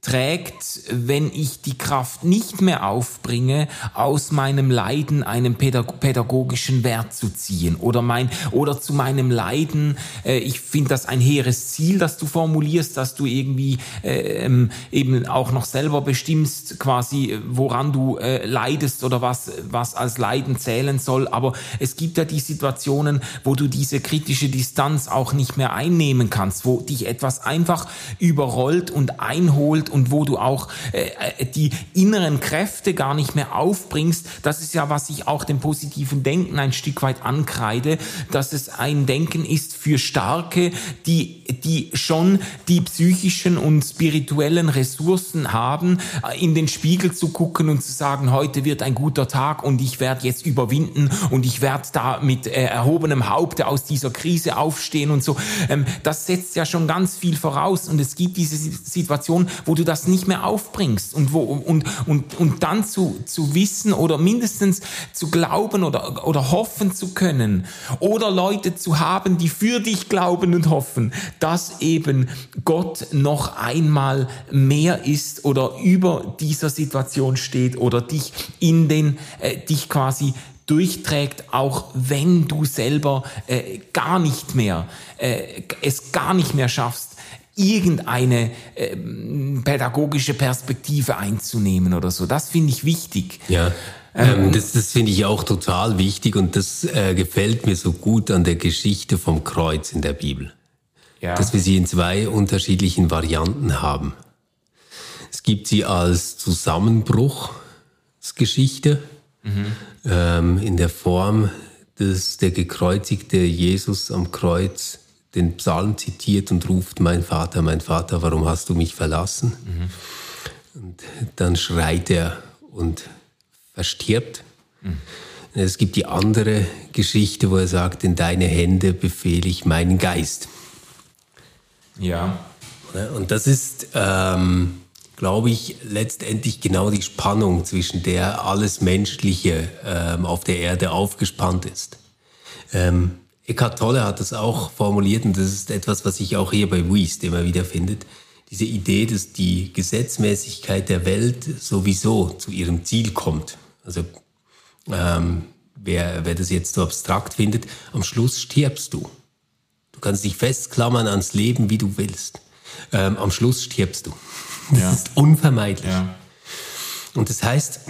trägt, wenn ich die Kraft nicht mehr aufbringe, aus meinem Leiden einen pädagogischen Wert zu ziehen oder mein oder zu meinem Leiden. Äh, ich finde das ein hehres Ziel, das du formulierst, dass du irgendwie äh, ähm, eben auch noch selber bestimmst, quasi woran du äh, leidest oder was was als Leiden zählen soll. Aber es gibt ja die Situationen, wo du diese kritische Distanz auch nicht mehr einnehmen kannst, wo dich etwas einfach überrollt und einholt und wo du auch äh, äh, die inneren Kräfte gar nicht mehr aufbringst. Das ist ja, was ich auch dem positiven Denken ein Stück weit ankreide, dass es ein Denken ist für Starke, die, die schon die psychischen und spirituellen Ressourcen haben, äh, in den Spiegel zu gucken und zu sagen, heute wird ein guter Tag und ich werde jetzt überwinden und ich werde da mit äh, erhobenem Haupte aus dieser Krise aufstehen und so. Ähm, das setzt ja schon ganz viel voraus und es gibt diese Situation, wo du das nicht mehr aufbringst. Und wo und und und dann zu zu wissen oder mindestens zu glauben oder oder hoffen zu können. Oder Leute zu haben, die für dich glauben und hoffen, dass eben Gott noch einmal mehr ist oder über dieser Situation steht oder dich in den äh, dich quasi durchträgt, auch wenn du selber äh, gar nicht mehr äh, es gar nicht mehr schaffst, irgendeine äh, pädagogische Perspektive einzunehmen oder so. Das finde ich wichtig. Ja. Ähm, ähm, das das finde ich auch total wichtig und das äh, gefällt mir so gut an der Geschichte vom Kreuz in der Bibel. Ja. Dass wir sie in zwei unterschiedlichen Varianten haben. Es gibt sie als Zusammenbruchsgeschichte mhm. ähm, in der Form, dass der gekreuzigte Jesus am Kreuz den Psalm zitiert und ruft, mein Vater, mein Vater, warum hast du mich verlassen? Mhm. Und dann schreit er und verstirbt. Mhm. Es gibt die andere Geschichte, wo er sagt, in deine Hände befehle ich meinen Geist. Ja. Und das ist, ähm, glaube ich, letztendlich genau die Spannung, zwischen der alles Menschliche ähm, auf der Erde aufgespannt ist. Ähm, Eckhart Tolle hat das auch formuliert und das ist etwas, was sich auch hier bei Wiest immer wieder findet. Diese Idee, dass die Gesetzmäßigkeit der Welt sowieso zu ihrem Ziel kommt. Also ähm, wer, wer das jetzt so abstrakt findet, am Schluss stirbst du. Du kannst dich festklammern ans Leben, wie du willst. Ähm, am Schluss stirbst du. Das ja. ist unvermeidlich. Ja. Und das heißt,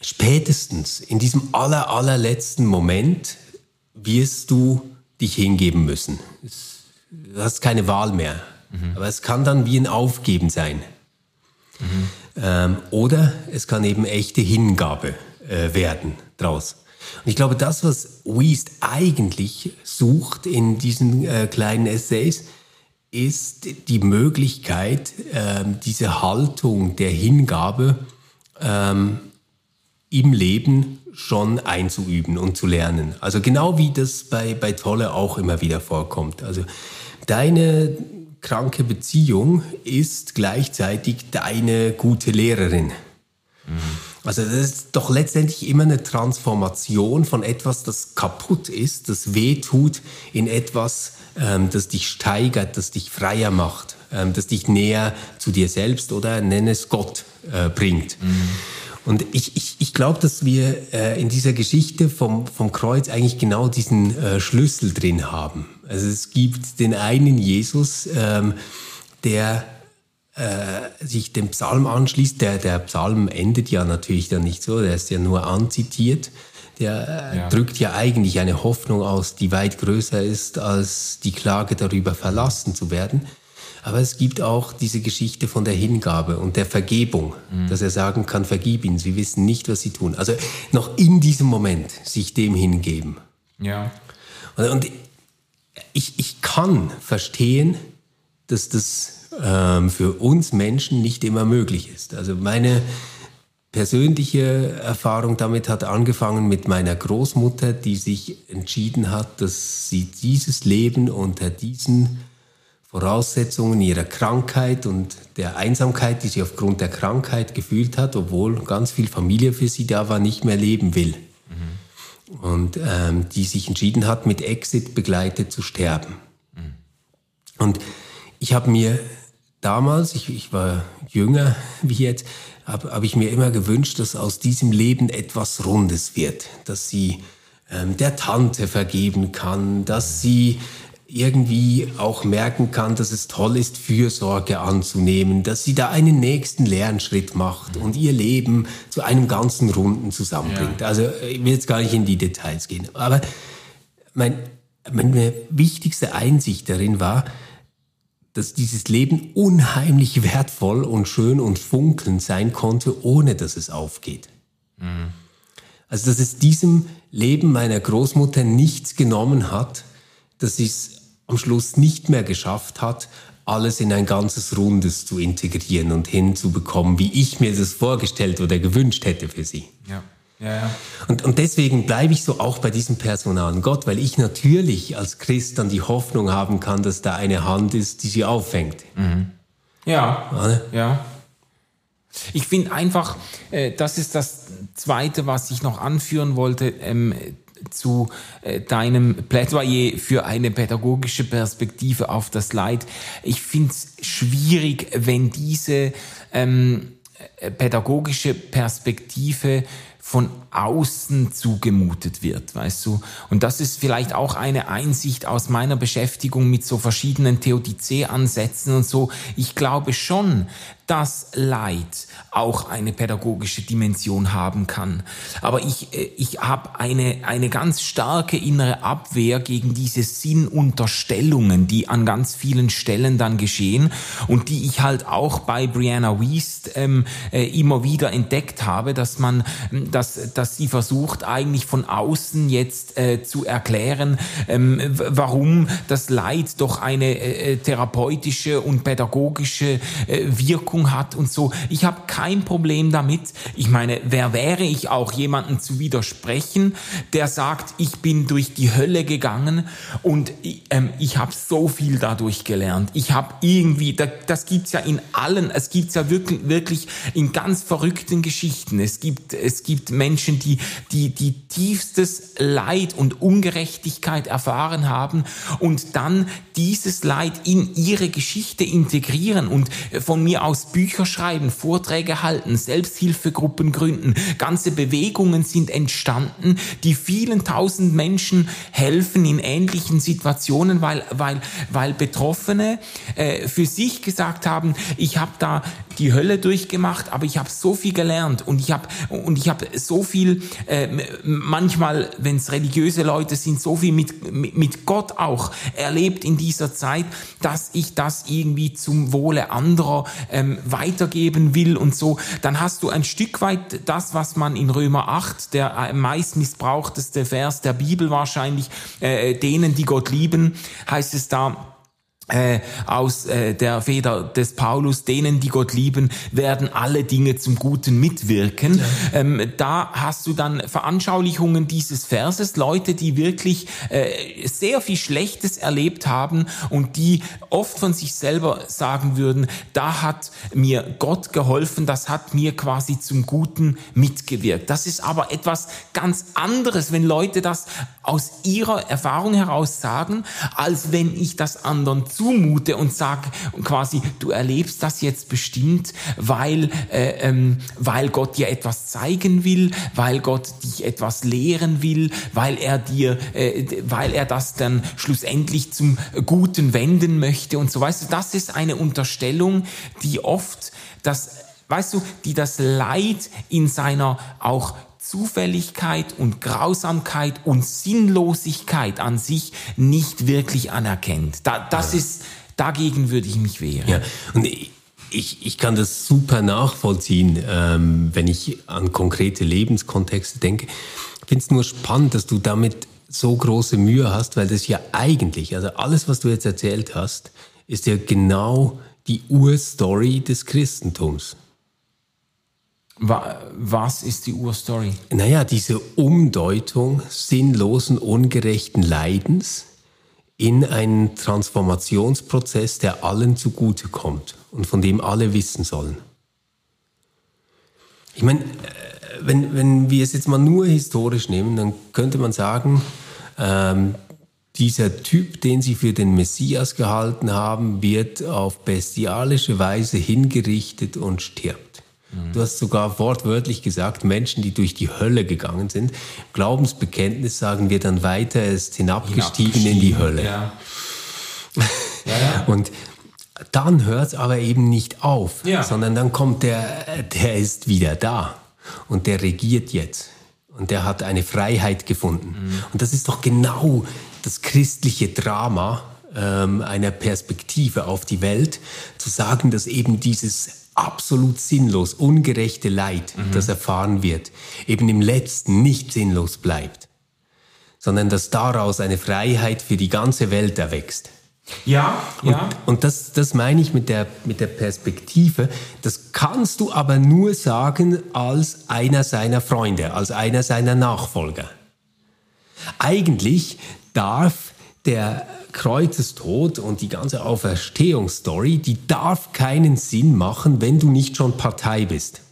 spätestens in diesem aller, allerletzten Moment wirst du dich hingeben müssen. Du hast keine Wahl mehr. Mhm. Aber es kann dann wie ein Aufgeben sein. Mhm. Ähm, oder es kann eben echte Hingabe äh, werden draus. Und ich glaube, das, was Wiest eigentlich sucht in diesen äh, kleinen Essays, ist die Möglichkeit, äh, diese Haltung der Hingabe ähm, im Leben schon einzuüben und zu lernen. Also genau wie das bei, bei Tolle auch immer wieder vorkommt. Also deine kranke Beziehung ist gleichzeitig deine gute Lehrerin. Mhm. Also das ist doch letztendlich immer eine Transformation von etwas, das kaputt ist, das weh tut, in etwas, ähm, das dich steigert, das dich freier macht, ähm, das dich näher zu dir selbst oder nenn es Gott äh, bringt. Mhm. Und ich, ich, ich glaube, dass wir äh, in dieser Geschichte vom, vom Kreuz eigentlich genau diesen äh, Schlüssel drin haben. Also es gibt den einen Jesus, ähm, der äh, sich dem Psalm anschließt. Der, der Psalm endet ja natürlich dann nicht so, der ist ja nur anzitiert. Der äh, ja. drückt ja eigentlich eine Hoffnung aus, die weit größer ist als die Klage darüber, verlassen zu werden. Aber es gibt auch diese Geschichte von der Hingabe und der Vergebung, mhm. dass er sagen kann, vergib ihnen, sie wissen nicht, was sie tun. Also noch in diesem Moment sich dem hingeben. Ja. Und, und ich, ich kann verstehen, dass das ähm, für uns Menschen nicht immer möglich ist. Also meine persönliche Erfahrung damit hat angefangen mit meiner Großmutter, die sich entschieden hat, dass sie dieses Leben unter diesen Voraussetzungen ihrer Krankheit und der Einsamkeit, die sie aufgrund der Krankheit gefühlt hat, obwohl ganz viel Familie für sie da war, nicht mehr leben will. Mhm. Und ähm, die sich entschieden hat, mit Exit begleitet zu sterben. Mhm. Und ich habe mir damals, ich, ich war jünger wie jetzt, habe hab ich mir immer gewünscht, dass aus diesem Leben etwas Rundes wird, dass sie ähm, der Tante vergeben kann, dass sie irgendwie auch merken kann, dass es toll ist, Fürsorge anzunehmen, dass sie da einen nächsten Lernschritt macht und ihr Leben zu einem ganzen Runden zusammenbringt. Ja. Also ich will jetzt gar nicht in die Details gehen, aber mein, meine wichtigste Einsicht darin war, dass dieses Leben unheimlich wertvoll und schön und funkelnd sein konnte, ohne dass es aufgeht. Mhm. Also dass es diesem Leben meiner Großmutter nichts genommen hat, dass sie es am Schluss nicht mehr geschafft hat, alles in ein ganzes Rundes zu integrieren und hinzubekommen, wie ich mir das vorgestellt oder gewünscht hätte für sie. Ja. Ja, ja. Und, und deswegen bleibe ich so auch bei diesem personalen Gott, weil ich natürlich als Christ dann die Hoffnung haben kann, dass da eine Hand ist, die sie auffängt. Mhm. Ja, ja. ja. Ich finde einfach, äh, das ist das Zweite, was ich noch anführen wollte, ähm, zu äh, deinem Plädoyer für eine pädagogische Perspektive auf das Leid. Ich finde es schwierig, wenn diese ähm, äh, pädagogische Perspektive von außen zugemutet wird, weißt du? Und das ist vielleicht auch eine Einsicht aus meiner Beschäftigung mit so verschiedenen Theodizee-Ansätzen und so. Ich glaube schon, dass Leid auch eine pädagogische Dimension haben kann. Aber ich, äh, ich habe eine, eine ganz starke innere Abwehr gegen diese Sinnunterstellungen, die an ganz vielen Stellen dann geschehen und die ich halt auch bei Brianna Wiest ähm, äh, immer wieder entdeckt habe, dass man, dass, dass sie versucht eigentlich von außen jetzt äh, zu erklären, ähm, warum das Leid doch eine äh, therapeutische und pädagogische äh, Wirkung hat und so. Ich habe kein Problem damit. Ich meine, wer wäre ich auch, jemanden zu widersprechen, der sagt, ich bin durch die Hölle gegangen und ähm, ich habe so viel dadurch gelernt. Ich habe irgendwie, das, das gibt's ja in allen, es gibt's ja wirklich, wirklich in ganz verrückten Geschichten. Es gibt, es gibt Menschen, die, die, die tiefstes Leid und Ungerechtigkeit erfahren haben und dann dieses Leid in ihre Geschichte integrieren und von mir aus Bücher schreiben, Vorträge halten, Selbsthilfegruppen gründen. Ganze Bewegungen sind entstanden, die vielen tausend Menschen helfen in ähnlichen Situationen, weil, weil, weil Betroffene äh, für sich gesagt haben, ich habe da die Hölle durchgemacht, aber ich habe so viel gelernt und ich habe und ich habe so viel äh, manchmal, wenn es religiöse Leute sind, so viel mit, mit Gott auch erlebt in dieser Zeit, dass ich das irgendwie zum Wohle anderer ähm, weitergeben will und so, dann hast du ein Stück weit das, was man in Römer 8, der meist missbrauchteste Vers der Bibel wahrscheinlich, äh, denen, die Gott lieben, heißt es da, äh, aus äh, der Feder des Paulus, denen, die Gott lieben, werden alle Dinge zum Guten mitwirken. Ja. Ähm, da hast du dann Veranschaulichungen dieses Verses, Leute, die wirklich äh, sehr viel Schlechtes erlebt haben und die oft von sich selber sagen würden, da hat mir Gott geholfen, das hat mir quasi zum Guten mitgewirkt. Das ist aber etwas ganz anderes, wenn Leute das aus ihrer Erfahrung heraus sagen, als wenn ich das anderen zu zumute und sage quasi, du erlebst das jetzt bestimmt, weil, äh, ähm, weil Gott dir etwas zeigen will, weil Gott dich etwas lehren will, weil er dir, äh, weil er das dann schlussendlich zum Guten wenden möchte und so. Weißt du, das ist eine Unterstellung, die oft das, weißt du, die das Leid in seiner auch Zufälligkeit und Grausamkeit und Sinnlosigkeit an sich nicht wirklich anerkennt. Da, das ja. ist, dagegen würde ich mich wehren. Ja, und ich, ich kann das super nachvollziehen, ähm, wenn ich an konkrete Lebenskontexte denke. Ich finde es nur spannend, dass du damit so große Mühe hast, weil das ja eigentlich, also alles, was du jetzt erzählt hast, ist ja genau die Urstory des Christentums. Was ist die Urstory? Naja, diese Umdeutung sinnlosen, ungerechten Leidens in einen Transformationsprozess, der allen zugutekommt und von dem alle wissen sollen. Ich meine, äh, wenn, wenn wir es jetzt mal nur historisch nehmen, dann könnte man sagen, ähm, dieser Typ, den sie für den Messias gehalten haben, wird auf bestialische Weise hingerichtet und stirbt. Du hast sogar wortwörtlich gesagt, Menschen, die durch die Hölle gegangen sind. Glaubensbekenntnis sagen wir dann weiter, er ist hinabgestiegen, hinabgestiegen in die Hölle. Ja. Ja, ja. Und dann hört es aber eben nicht auf, sondern dann kommt der, der ist wieder da und der regiert jetzt. Und der hat eine Freiheit gefunden. Mhm. Und das ist doch genau das christliche Drama ähm, einer Perspektive auf die Welt, zu sagen, dass eben dieses absolut sinnlos, ungerechte Leid, mhm. das erfahren wird, eben im letzten nicht sinnlos bleibt, sondern dass daraus eine Freiheit für die ganze Welt erwächst. Ja, und, ja. Und das, das meine ich mit der, mit der Perspektive. Das kannst du aber nur sagen als einer seiner Freunde, als einer seiner Nachfolger. Eigentlich darf der Kreuzestod und die ganze Auferstehungsstory, die darf keinen Sinn machen, wenn du nicht schon Partei bist.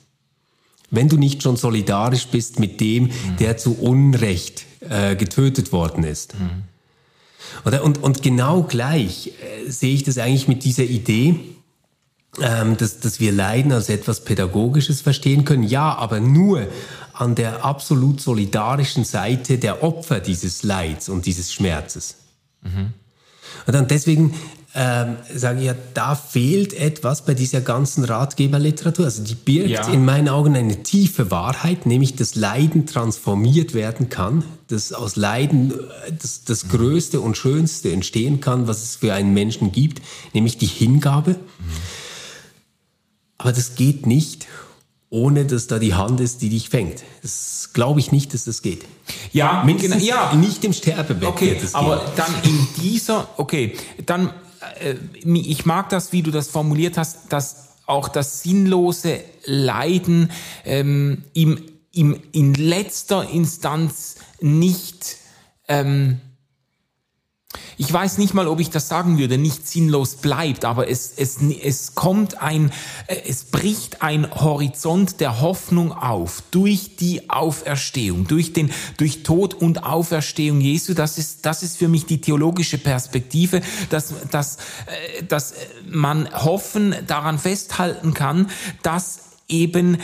Wenn du nicht schon solidarisch bist mit dem, mhm. der zu Unrecht äh, getötet worden ist. Mhm. Oder? Und, und genau gleich äh, sehe ich das eigentlich mit dieser Idee, ähm, dass, dass wir Leiden als etwas Pädagogisches verstehen können. Ja, aber nur an der absolut solidarischen Seite der Opfer dieses Leids und dieses Schmerzes. Mhm. Und dann deswegen ähm, sage ich ja, da fehlt etwas bei dieser ganzen Ratgeberliteratur. Also die birgt ja. in meinen Augen eine tiefe Wahrheit, nämlich dass Leiden transformiert werden kann, dass aus Leiden äh, das, das mhm. Größte und Schönste entstehen kann, was es für einen Menschen gibt, nämlich die Hingabe. Mhm. Aber das geht nicht, ohne dass da die Hand ist, die dich fängt. Das glaube ich nicht, dass das geht. Ja, Mindestens ja. nicht im Sterbebett. Okay, aber gehen. dann in dieser, okay, dann äh, ich mag das, wie du das formuliert hast, dass auch das sinnlose Leiden ähm, im, im, in letzter Instanz nicht ähm, ich weiß nicht mal, ob ich das sagen würde, nicht sinnlos bleibt, aber es, es, es kommt ein, äh, es bricht ein Horizont der Hoffnung auf durch die Auferstehung, durch den, durch Tod und Auferstehung Jesu. Das ist, das ist für mich die theologische Perspektive, dass, dass, äh, dass man hoffen, daran festhalten kann, dass eben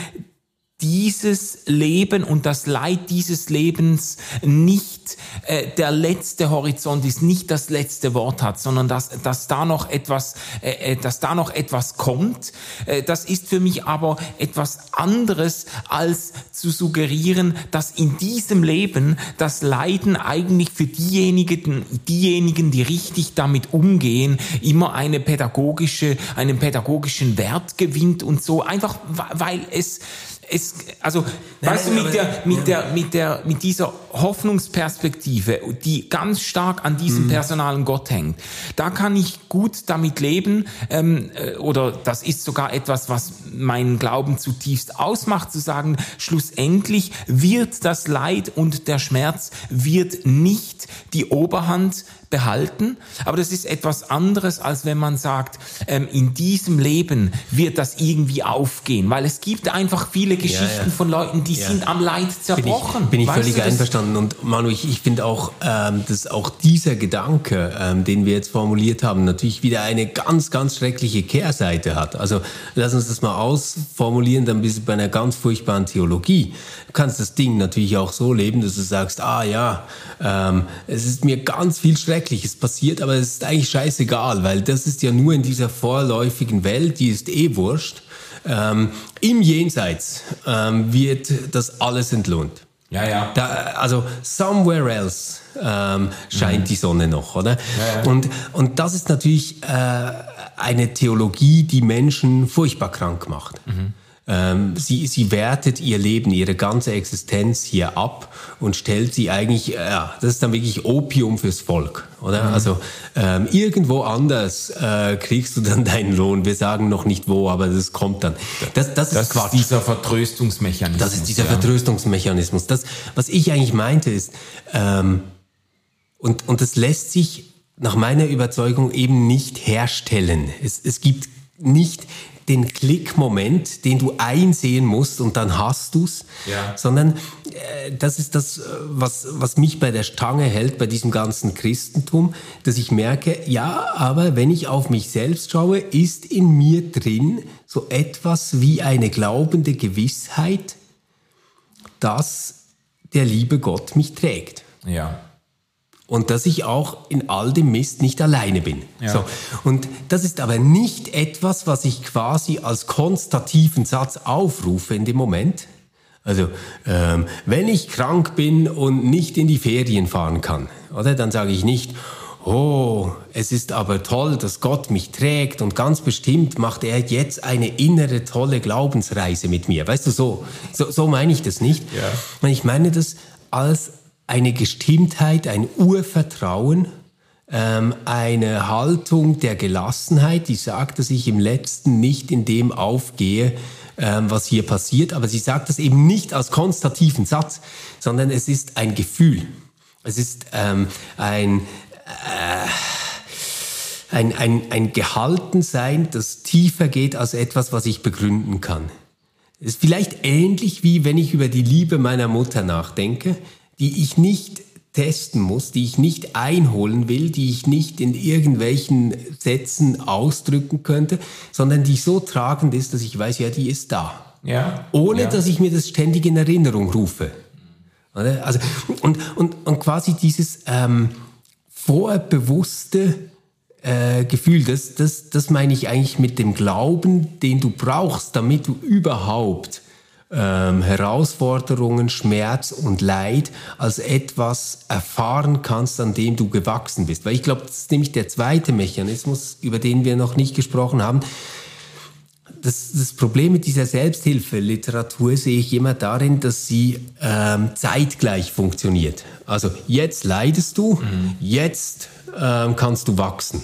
dieses Leben und das Leid dieses Lebens nicht äh, der letzte Horizont ist, nicht das letzte Wort hat, sondern dass, dass da noch etwas, äh, äh, dass da noch etwas kommt. Äh, das ist für mich aber etwas anderes als zu suggerieren, dass in diesem Leben das Leiden eigentlich für diejenigen, diejenigen, die richtig damit umgehen, immer eine pädagogische, einen pädagogischen Wert gewinnt und so einfach, weil es es, also, nein, weißt du, mit der, mit der, mit der, mit dieser Hoffnungsperspektive, die ganz stark an diesem mhm. personalen Gott hängt, da kann ich gut damit leben, ähm, äh, oder das ist sogar etwas, was meinen Glauben zutiefst ausmacht, zu sagen, schlussendlich wird das Leid und der Schmerz wird nicht die Oberhand behalten, aber das ist etwas anderes, als wenn man sagt, ähm, in diesem Leben wird das irgendwie aufgehen, weil es gibt einfach viele Geschichten ja, ja. von Leuten, die ja. sind am Leid zerbrochen. Bin ich, bin ich völlig einverstanden und Manu, ich, ich finde auch, ähm, dass auch dieser Gedanke, ähm, den wir jetzt formuliert haben, natürlich wieder eine ganz, ganz schreckliche Kehrseite hat. Also lass uns das mal ausformulieren, dann bist du bei einer ganz furchtbaren Theologie. Du kannst das Ding natürlich auch so leben, dass du sagst, ah ja, ähm, es ist mir ganz viel schrecklicher Schreckliches passiert, aber es ist eigentlich scheißegal, weil das ist ja nur in dieser vorläufigen Welt, die ist eh wurscht. Ähm, Im Jenseits ähm, wird das alles entlohnt. Ja, ja. Da, also somewhere else ähm, scheint mhm. die Sonne noch, oder? Ja, ja. Und, und das ist natürlich äh, eine Theologie, die Menschen furchtbar krank macht. Mhm. Ähm, sie, sie wertet ihr Leben, ihre ganze Existenz hier ab und stellt sie eigentlich, äh, ja, das ist dann wirklich Opium fürs Volk, oder? Mhm. Also ähm, irgendwo anders äh, kriegst du dann deinen Lohn. Wir sagen noch nicht wo, aber das kommt dann. Das, das, das ist Quatsch. dieser Vertröstungsmechanismus. Das ist dieser ja. Vertröstungsmechanismus. Das, was ich eigentlich meinte, ist, ähm, und, und das lässt sich nach meiner Überzeugung eben nicht herstellen. Es, es gibt nicht den Klickmoment, den du einsehen musst und dann hast du's, ja. sondern äh, das ist das, äh, was, was mich bei der Stange hält, bei diesem ganzen Christentum, dass ich merke, ja, aber wenn ich auf mich selbst schaue, ist in mir drin so etwas wie eine glaubende Gewissheit, dass der liebe Gott mich trägt. Ja und dass ich auch in all dem Mist nicht alleine bin. Ja. So. Und das ist aber nicht etwas, was ich quasi als konstativen Satz aufrufe in dem Moment. Also ähm, wenn ich krank bin und nicht in die Ferien fahren kann, oder dann sage ich nicht, oh, es ist aber toll, dass Gott mich trägt und ganz bestimmt macht er jetzt eine innere tolle Glaubensreise mit mir. Weißt du, so, so, so meine ich das nicht. Ja. Ich meine das als eine Gestimmtheit, ein Urvertrauen, ähm, eine Haltung der Gelassenheit, die sagt, dass ich im Letzten nicht in dem aufgehe, ähm, was hier passiert. Aber sie sagt das eben nicht als konstativen Satz, sondern es ist ein Gefühl. Es ist ähm, ein, äh, ein, ein, ein Gehaltensein, das tiefer geht als etwas, was ich begründen kann. Ist vielleicht ähnlich wie wenn ich über die Liebe meiner Mutter nachdenke die ich nicht testen muss, die ich nicht einholen will, die ich nicht in irgendwelchen Sätzen ausdrücken könnte, sondern die so tragend ist, dass ich weiß, ja, die ist da. Ja. Ohne ja. dass ich mir das ständig in Erinnerung rufe. Also, und, und, und quasi dieses ähm, vorbewusste äh, Gefühl, das, das, das meine ich eigentlich mit dem Glauben, den du brauchst, damit du überhaupt ähm, Herausforderungen, Schmerz und Leid als etwas erfahren kannst, an dem du gewachsen bist. Weil ich glaube, das ist nämlich der zweite Mechanismus, über den wir noch nicht gesprochen haben. Das, das Problem mit dieser Selbsthilfeliteratur sehe ich immer darin, dass sie ähm, zeitgleich funktioniert. Also jetzt leidest du, mhm. jetzt ähm, kannst du wachsen.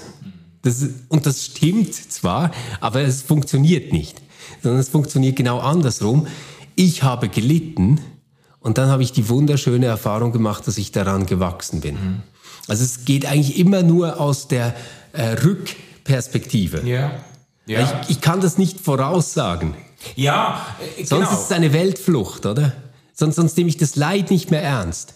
Das, und das stimmt zwar, aber es funktioniert nicht, sondern es funktioniert genau andersrum ich habe gelitten und dann habe ich die wunderschöne Erfahrung gemacht, dass ich daran gewachsen bin. Mhm. Also es geht eigentlich immer nur aus der äh, Rückperspektive. Ja. ja. Ich, ich, kann das nicht voraussagen. Ja, äh, Sonst genau. ist es eine Weltflucht, oder? Sonst, sonst nehme ich das Leid nicht mehr ernst.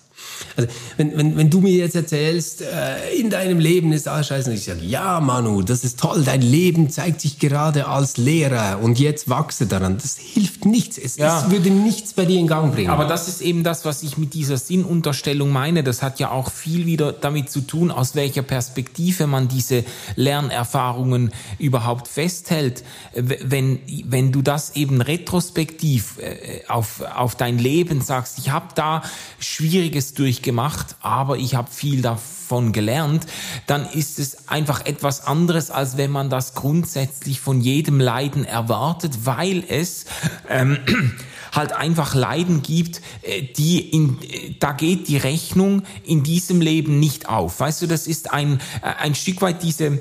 Also, wenn, wenn, wenn du mir jetzt erzählst, äh, in deinem Leben ist alles scheiße, ich sage, ja, Manu, das ist toll, dein Leben zeigt sich gerade als Lehrer und jetzt wachse daran. Das hilft nichts. Es, ja. es würde nichts bei dir in Gang bringen. Aber das ist eben das, was ich mit dieser Sinnunterstellung meine. Das hat ja auch viel wieder damit zu tun, aus welcher Perspektive man diese Lernerfahrungen überhaupt festhält. Wenn, wenn du das eben retrospektiv äh, auf, auf dein Leben sagst, ich habe da Schwieriges durch durchgemacht, aber ich habe viel davon gelernt, dann ist es einfach etwas anderes, als wenn man das grundsätzlich von jedem Leiden erwartet, weil es ähm, halt einfach Leiden gibt, äh, die in, äh, da geht die Rechnung in diesem Leben nicht auf. Weißt du, das ist ein, äh, ein Stück weit diese,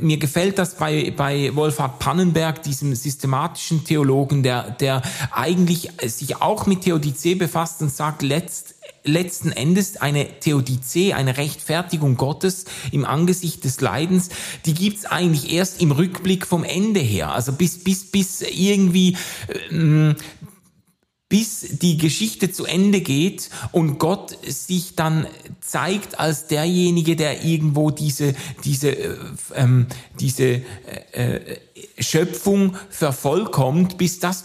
mir gefällt das bei, bei Wolfhard Pannenberg, diesem systematischen Theologen, der, der eigentlich sich auch mit Theodizee befasst und sagt, letzt, letzten Endes eine Theodizee, eine Rechtfertigung Gottes im Angesicht des Leidens, die gibt's eigentlich erst im Rückblick vom Ende her. Also bis, bis, bis irgendwie ähm, bis die Geschichte zu Ende geht und Gott sich dann zeigt als derjenige, der irgendwo diese, diese, äh, ähm, diese äh, äh, Schöpfung vervollkommt, bis das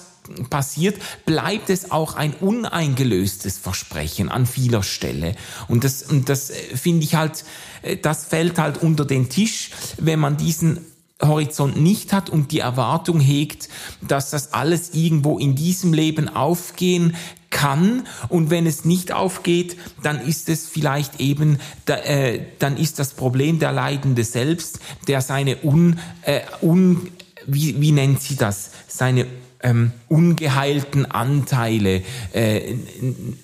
passiert, bleibt es auch ein uneingelöstes Versprechen an vieler Stelle. Und das, und das äh, finde ich halt, äh, das fällt halt unter den Tisch, wenn man diesen Horizont nicht hat und die Erwartung hegt, dass das alles irgendwo in diesem Leben aufgehen kann und wenn es nicht aufgeht, dann ist es vielleicht eben, äh, dann ist das Problem der Leidende selbst, der seine un, äh, un wie, wie nennt sie das, seine ähm, ungeheilten Anteile äh,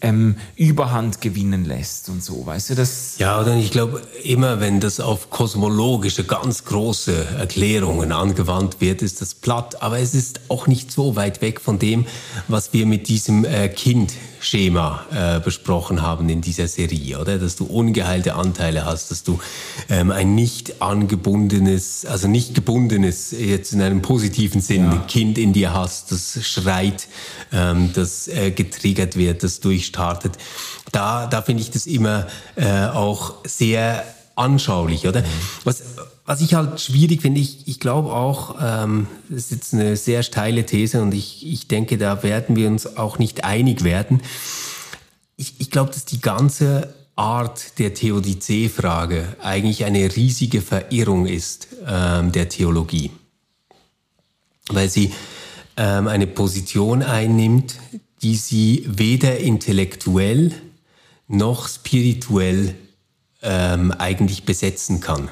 ähm, Überhand gewinnen lässt und so, weißt du das? Ja, und ich glaube, immer wenn das auf kosmologische, ganz große Erklärungen angewandt wird, ist das platt, aber es ist auch nicht so weit weg von dem, was wir mit diesem äh, Kind Schema äh, besprochen haben in dieser Serie, oder? Dass du ungeheilte Anteile hast, dass du ähm, ein nicht angebundenes, also nicht gebundenes, jetzt in einem positiven Sinn, ja. Kind in dir hast, das schreit, ähm, das äh, getriggert wird, das durchstartet. Da, da finde ich das immer äh, auch sehr anschaulich, oder? Mhm. Was, was ich halt schwierig finde, ich, ich glaube auch, ähm, das ist jetzt eine sehr steile These und ich, ich denke, da werden wir uns auch nicht einig werden. Ich, ich glaube, dass die ganze Art der Theodizee-Frage eigentlich eine riesige Verirrung ist ähm, der Theologie, weil sie ähm, eine Position einnimmt, die sie weder intellektuell noch spirituell ähm, eigentlich besetzen kann.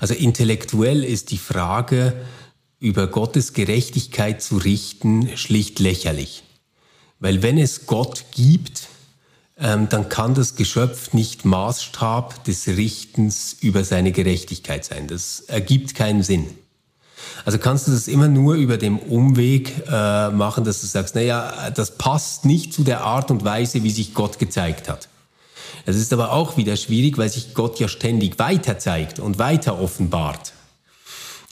Also intellektuell ist die Frage, über Gottes Gerechtigkeit zu richten, schlicht lächerlich. Weil wenn es Gott gibt, ähm, dann kann das Geschöpf nicht Maßstab des Richtens über seine Gerechtigkeit sein. Das ergibt keinen Sinn. Also kannst du das immer nur über den Umweg äh, machen, dass du sagst, naja, das passt nicht zu der Art und Weise, wie sich Gott gezeigt hat. Es ist aber auch wieder schwierig, weil sich Gott ja ständig weiter zeigt und weiter offenbart.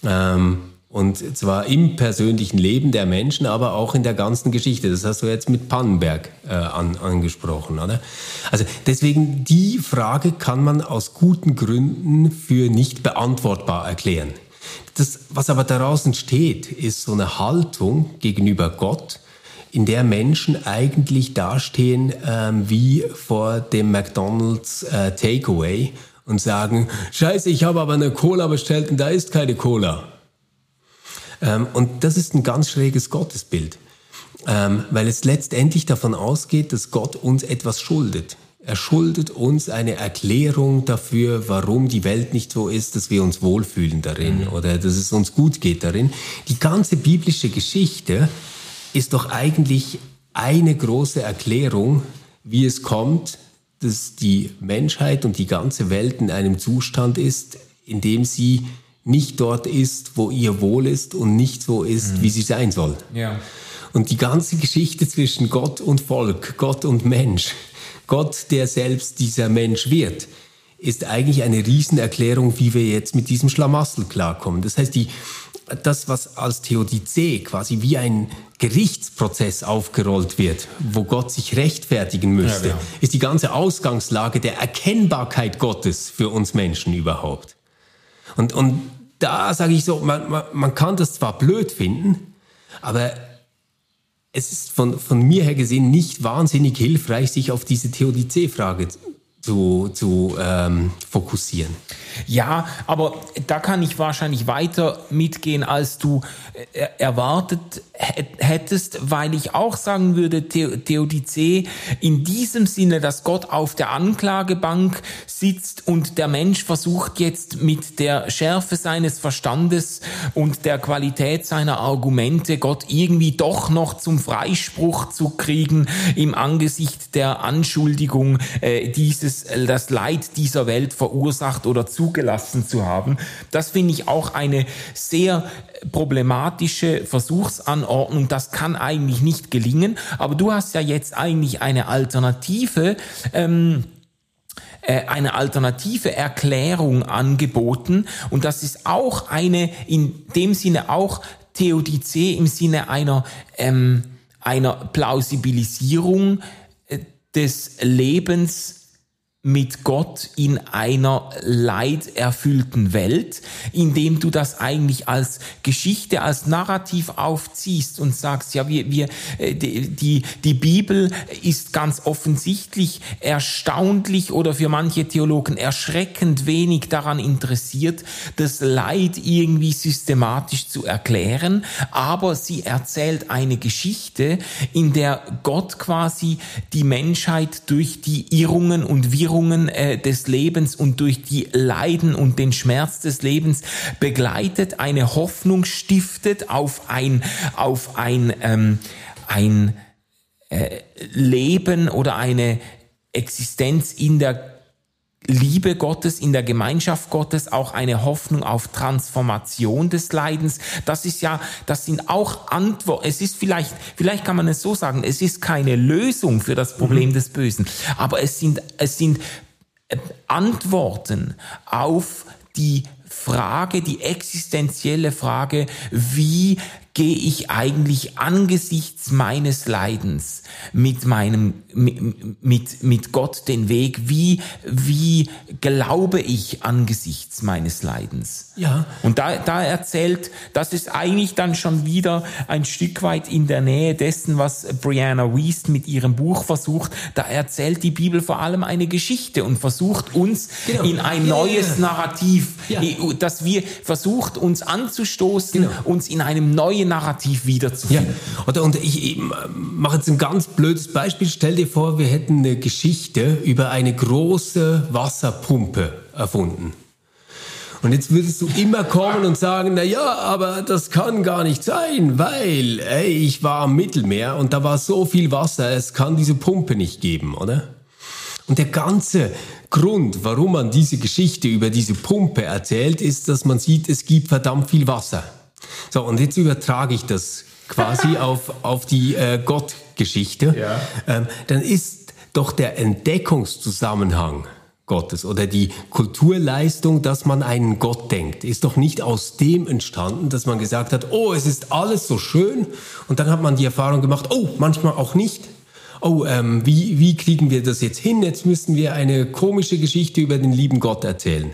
Ähm, und zwar im persönlichen Leben der Menschen, aber auch in der ganzen Geschichte. Das hast du jetzt mit Pannenberg äh, an, angesprochen, oder? Also deswegen, die Frage kann man aus guten Gründen für nicht beantwortbar erklären. Das, was aber daraus entsteht, ist so eine Haltung gegenüber Gott, in der Menschen eigentlich dastehen ähm, wie vor dem McDonald's äh, Takeaway und sagen, scheiße, ich habe aber eine Cola bestellt und da ist keine Cola. Ähm, und das ist ein ganz schräges Gottesbild, ähm, weil es letztendlich davon ausgeht, dass Gott uns etwas schuldet. Er schuldet uns eine Erklärung dafür, warum die Welt nicht so ist, dass wir uns wohlfühlen darin mhm. oder dass es uns gut geht darin. Die ganze biblische Geschichte ist doch eigentlich eine große Erklärung, wie es kommt, dass die Menschheit und die ganze Welt in einem Zustand ist, in dem sie nicht dort ist, wo ihr wohl ist und nicht so ist, mhm. wie sie sein soll. Ja. Und die ganze Geschichte zwischen Gott und Volk, Gott und Mensch, Gott, der selbst dieser Mensch wird, ist eigentlich eine Riesenerklärung, wie wir jetzt mit diesem Schlamassel klarkommen. Das heißt, die, das, was als Theodizee quasi wie ein Gerichtsprozess aufgerollt wird, wo Gott sich rechtfertigen müsste, ja, genau. ist die ganze Ausgangslage der Erkennbarkeit Gottes für uns Menschen überhaupt. Und, und da sage ich so, man, man, man kann das zwar blöd finden, aber es ist von, von mir her gesehen nicht wahnsinnig hilfreich, sich auf diese Theodizee-Frage zu, zu ähm, fokussieren. Ja, aber da kann ich wahrscheinlich weiter mitgehen, als du äh, erwartet hättest, weil ich auch sagen würde, Theodizee in diesem Sinne, dass Gott auf der Anklagebank sitzt und der Mensch versucht jetzt mit der Schärfe seines Verstandes und der Qualität seiner Argumente Gott irgendwie doch noch zum Freispruch zu kriegen im Angesicht der Anschuldigung äh, dieses das Leid dieser Welt verursacht oder zugelassen zu haben. Das finde ich auch eine sehr problematische Versuchsanordnung. Das kann eigentlich nicht gelingen. Aber du hast ja jetzt eigentlich eine Alternative. Ähm, äh, eine alternative Erklärung angeboten und das ist auch eine, in dem Sinne auch Theodizee im Sinne einer, ähm, einer Plausibilisierung äh, des Lebens mit Gott in einer leiderfüllten Welt, indem du das eigentlich als Geschichte, als Narrativ aufziehst und sagst, ja, wir, wir, äh, die, die Bibel ist ganz offensichtlich erstaunlich oder für manche Theologen erschreckend wenig daran interessiert, das Leid irgendwie systematisch zu erklären, aber sie erzählt eine Geschichte, in der Gott quasi die Menschheit durch die Irrungen und Wirrungen Verwirrungen äh, des Lebens und durch die Leiden und den Schmerz des Lebens begleitet, eine Hoffnung stiftet auf ein, auf ein, ähm, ein äh, Leben oder eine Existenz in der Liebe Gottes, in der Gemeinschaft Gottes, auch eine Hoffnung auf Transformation des Leidens. Das ist ja, das sind auch Antworten. Es ist vielleicht, vielleicht kann man es so sagen, es ist keine Lösung für das Problem mhm. des Bösen, aber es sind, es sind äh, Antworten auf die Frage, die existenzielle Frage, wie gehe ich eigentlich angesichts meines Leidens mit meinem mit, mit, mit Gott den Weg? Wie wie glaube ich angesichts meines Leidens? Ja. Und da da erzählt, das ist eigentlich dann schon wieder ein Stück weit in der Nähe dessen, was Brianna Wiest mit ihrem Buch versucht. Da erzählt die Bibel vor allem eine Geschichte und versucht uns genau. in ein neues. Narrativ, ja. dass wir versucht uns anzustoßen, genau. uns in einem neuen Narrativ wiederzufinden. Ja. Oder, und ich, ich mache jetzt ein ganz blödes Beispiel. Stell dir vor, wir hätten eine Geschichte über eine große Wasserpumpe erfunden. Und jetzt würdest du immer kommen und sagen, na ja, aber das kann gar nicht sein, weil, ey, ich war am Mittelmeer und da war so viel Wasser, es kann diese Pumpe nicht geben, oder? Und der ganze Grund, warum man diese Geschichte über diese Pumpe erzählt, ist, dass man sieht, es gibt verdammt viel Wasser. So, und jetzt übertrage ich das quasi auf, auf die äh, Gottgeschichte. Ja. Ähm, dann ist doch der Entdeckungszusammenhang Gottes oder die Kulturleistung, dass man einen Gott denkt, ist doch nicht aus dem entstanden, dass man gesagt hat, oh, es ist alles so schön und dann hat man die Erfahrung gemacht, oh, manchmal auch nicht. Oh, ähm, wie, wie kriegen wir das jetzt hin? Jetzt müssen wir eine komische Geschichte über den lieben Gott erzählen.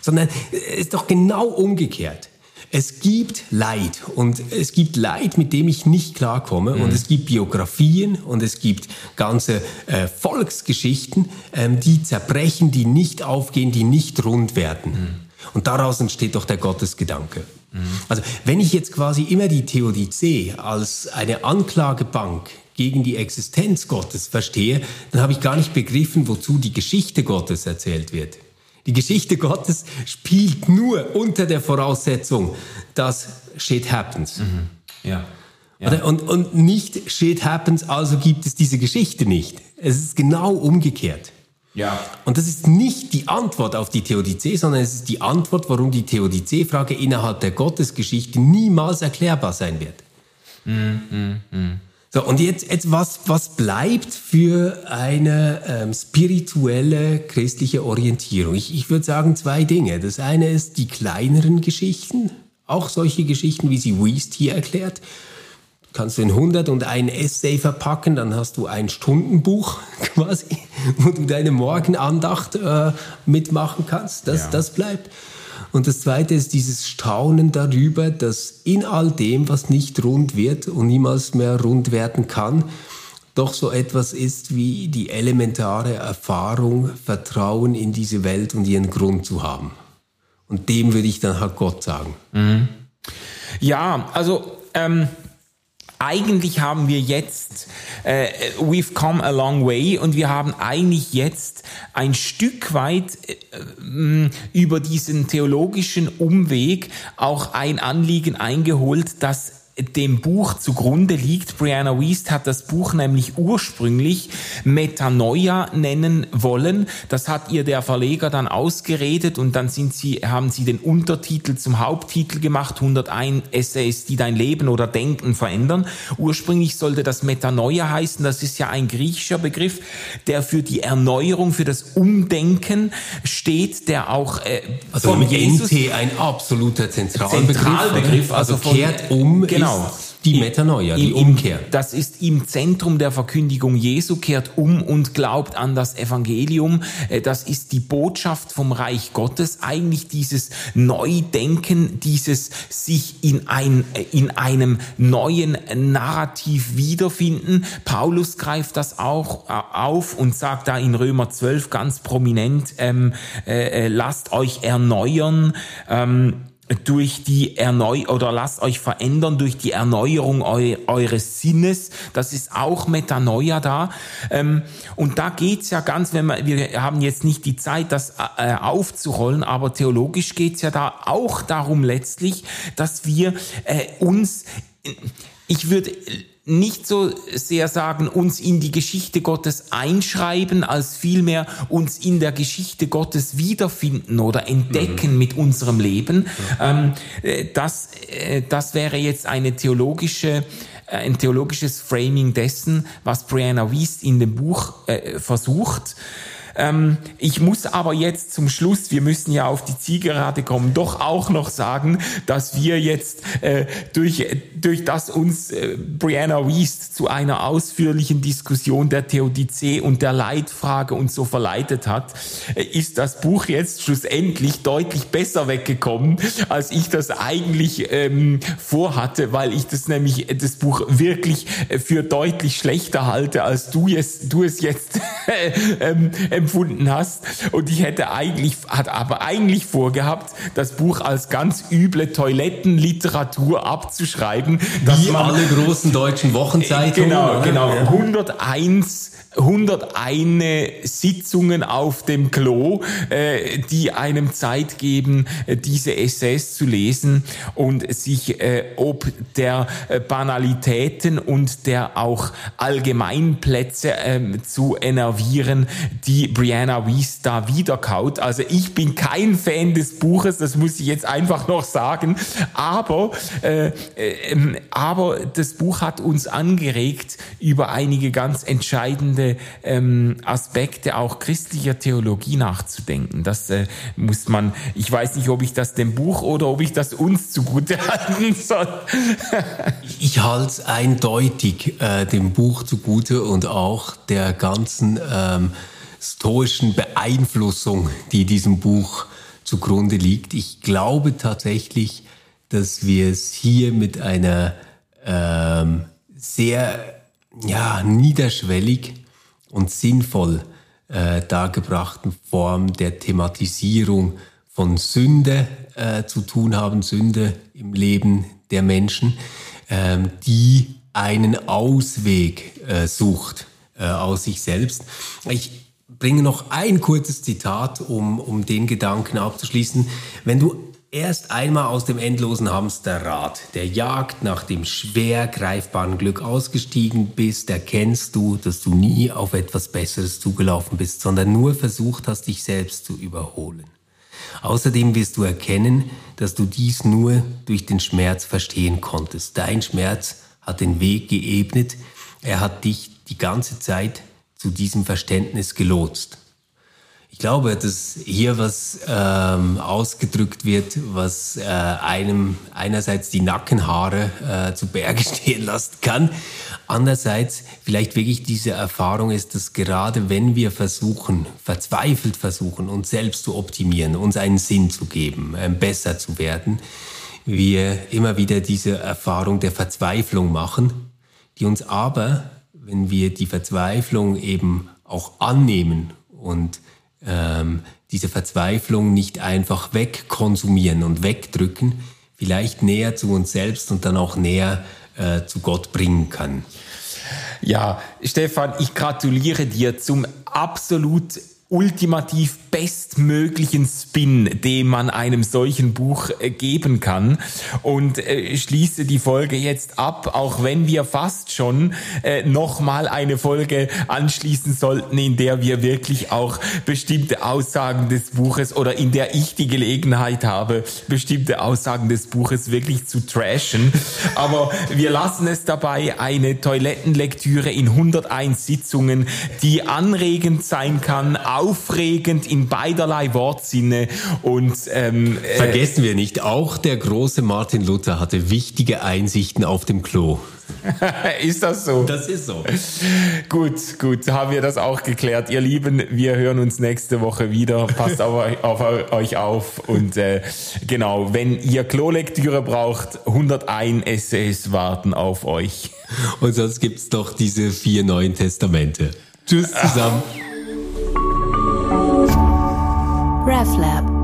Sondern es ist doch genau umgekehrt. Es gibt Leid und es gibt Leid, mit dem ich nicht klarkomme mhm. und es gibt Biografien und es gibt ganze äh, Volksgeschichten, ähm, die zerbrechen, die nicht aufgehen, die nicht rund werden. Mhm. Und daraus entsteht doch der Gottesgedanke. Mhm. Also wenn ich jetzt quasi immer die Theodizee als eine Anklagebank gegen die Existenz Gottes verstehe, dann habe ich gar nicht begriffen, wozu die Geschichte Gottes erzählt wird. Die Geschichte Gottes spielt nur unter der Voraussetzung, dass shit happens. Mhm. Ja. ja. Und, und nicht shit happens, also gibt es diese Geschichte nicht. Es ist genau umgekehrt. Ja. Und das ist nicht die Antwort auf die Theodizee, sondern es ist die Antwort, warum die Theodizee-Frage innerhalb der Gottesgeschichte niemals erklärbar sein wird. Mhm. Mhm. mhm. So, und jetzt, jetzt was, was bleibt für eine ähm, spirituelle christliche Orientierung? Ich, ich würde sagen zwei Dinge. Das eine ist die kleineren Geschichten, auch solche Geschichten, wie sie Wiest hier erklärt. Kannst du in 100 und ein Essay verpacken, dann hast du ein Stundenbuch quasi, wo du deine Morgenandacht äh, mitmachen kannst. Das, ja. das bleibt. Und das Zweite ist dieses Staunen darüber, dass in all dem, was nicht rund wird und niemals mehr rund werden kann, doch so etwas ist wie die elementare Erfahrung, Vertrauen in diese Welt und ihren Grund zu haben. Und dem würde ich dann halt Gott sagen. Mhm. Ja, also ähm, eigentlich haben wir jetzt, äh, we've come a long way und wir haben eigentlich jetzt ein Stück weit äh, über diesen theologischen Umweg auch ein Anliegen eingeholt, das dem Buch zugrunde liegt. Brianna Wiest hat das Buch nämlich ursprünglich Metanoia nennen wollen. Das hat ihr der Verleger dann ausgeredet und dann sind sie, haben sie den Untertitel zum Haupttitel gemacht, 101 Essays, die dein Leben oder Denken verändern. Ursprünglich sollte das Metanoia heißen, das ist ja ein griechischer Begriff, der für die Erneuerung, für das Umdenken steht, der auch äh, also von Jesus NT ein absoluter Zentralbegriff, Zentralbegriff also, also kehrt um genau Genau. Die Metanoia, die Umkehr. Das ist im Zentrum der Verkündigung Jesu, kehrt um und glaubt an das Evangelium. Äh, das ist die Botschaft vom Reich Gottes. Eigentlich dieses Neudenken, dieses sich in, ein, äh, in einem neuen Narrativ wiederfinden. Paulus greift das auch äh, auf und sagt da in Römer 12 ganz prominent, ähm, äh, lasst euch erneuern. Ähm, durch die Erneu oder lasst euch verändern durch die Erneuerung eu eures Sinnes. Das ist auch Metanoia da. Ähm, und da geht's ja ganz, wenn wir, wir haben jetzt nicht die Zeit, das äh, aufzurollen, aber theologisch geht's ja da auch darum letztlich, dass wir äh, uns, ich würde nicht so sehr sagen, uns in die Geschichte Gottes einschreiben, als vielmehr uns in der Geschichte Gottes wiederfinden oder entdecken mhm. mit unserem Leben. Ähm, äh, das, äh, das wäre jetzt eine theologische äh, ein theologisches Framing dessen, was Brianna Wiest in dem Buch äh, versucht. Ähm, ich muss aber jetzt zum Schluss, wir müssen ja auf die Zielgerade kommen, doch auch noch sagen, dass wir jetzt äh, durch, durch das uns äh, Brianna Wiest zu einer ausführlichen Diskussion der Theodizee und der Leitfrage und so verleitet hat, äh, ist das Buch jetzt schlussendlich deutlich besser weggekommen, als ich das eigentlich ähm, vorhatte, weil ich das nämlich, das Buch wirklich äh, für deutlich schlechter halte, als du es, du es jetzt ähm, empfunden hast. Und ich hätte eigentlich, hat aber eigentlich vorgehabt, das Buch als ganz üble Toilettenliteratur abzuschreiben. Wie alle großen deutschen Wochenzeitungen. Genau, genau. 101 101 Sitzungen auf dem Klo, äh, die einem Zeit geben, äh, diese Essays zu lesen und sich äh, ob der äh, Banalitäten und der auch Allgemeinplätze äh, zu enervieren, die Brianna Weiss da wiederkaut. Also ich bin kein Fan des Buches, das muss ich jetzt einfach noch sagen, aber, äh, äh, aber das Buch hat uns angeregt, über einige ganz entscheidende ähm, Aspekte auch christlicher Theologie nachzudenken. Das äh, muss man, ich weiß nicht, ob ich das dem Buch oder ob ich das uns zugute halten soll. ich halte es eindeutig äh, dem Buch zugute und auch der ganzen ähm, stoischen Beeinflussung, die diesem Buch zugrunde liegt. Ich glaube tatsächlich, dass wir es hier mit einer ähm, sehr ja, niederschwellig und sinnvoll äh, dargebrachten Form der Thematisierung von Sünde äh, zu tun haben, Sünde im Leben der Menschen, ähm, die einen Ausweg äh, sucht äh, aus sich selbst. Ich bringe noch ein kurzes Zitat, um, um den Gedanken abzuschließen. Wenn du erst einmal aus dem endlosen Hamsterrad der Jagd nach dem schwer greifbaren Glück ausgestiegen bist, erkennst du, dass du nie auf etwas Besseres zugelaufen bist, sondern nur versucht hast, dich selbst zu überholen. Außerdem wirst du erkennen, dass du dies nur durch den Schmerz verstehen konntest. Dein Schmerz hat den Weg geebnet, er hat dich die ganze Zeit zu diesem Verständnis gelotst. Ich glaube, dass hier was ähm, ausgedrückt wird, was äh, einem einerseits die Nackenhaare äh, zu Berge stehen lassen kann, andererseits vielleicht wirklich diese Erfahrung ist, dass gerade wenn wir versuchen, verzweifelt versuchen, uns selbst zu optimieren, uns einen Sinn zu geben, äh, besser zu werden, wir immer wieder diese Erfahrung der Verzweiflung machen, die uns aber, wenn wir die Verzweiflung eben auch annehmen und ähm, diese Verzweiflung nicht einfach wegkonsumieren und wegdrücken, vielleicht näher zu uns selbst und dann auch näher äh, zu Gott bringen kann. Ja, Stefan, ich gratuliere dir zum absolut ultimativ bestmöglichen Spin, den man einem solchen Buch äh, geben kann und äh, schließe die Folge jetzt ab, auch wenn wir fast schon äh, nochmal eine Folge anschließen sollten, in der wir wirklich auch bestimmte Aussagen des Buches oder in der ich die Gelegenheit habe, bestimmte Aussagen des Buches wirklich zu trashen. Aber wir lassen es dabei eine Toilettenlektüre in 101 Sitzungen, die anregend sein kann, aufregend in beiderlei Wortsinne und ähm, äh, vergessen wir nicht, auch der große Martin Luther hatte wichtige Einsichten auf dem Klo. ist das so? Das ist so. gut, gut, haben wir das auch geklärt. Ihr Lieben, wir hören uns nächste Woche wieder. Passt auf, auf euch auf. Und äh, genau, wenn ihr Klolektüre braucht, 101 Essays warten auf euch. Und sonst gibt's doch diese vier neuen Testamente. Tschüss zusammen. RefLab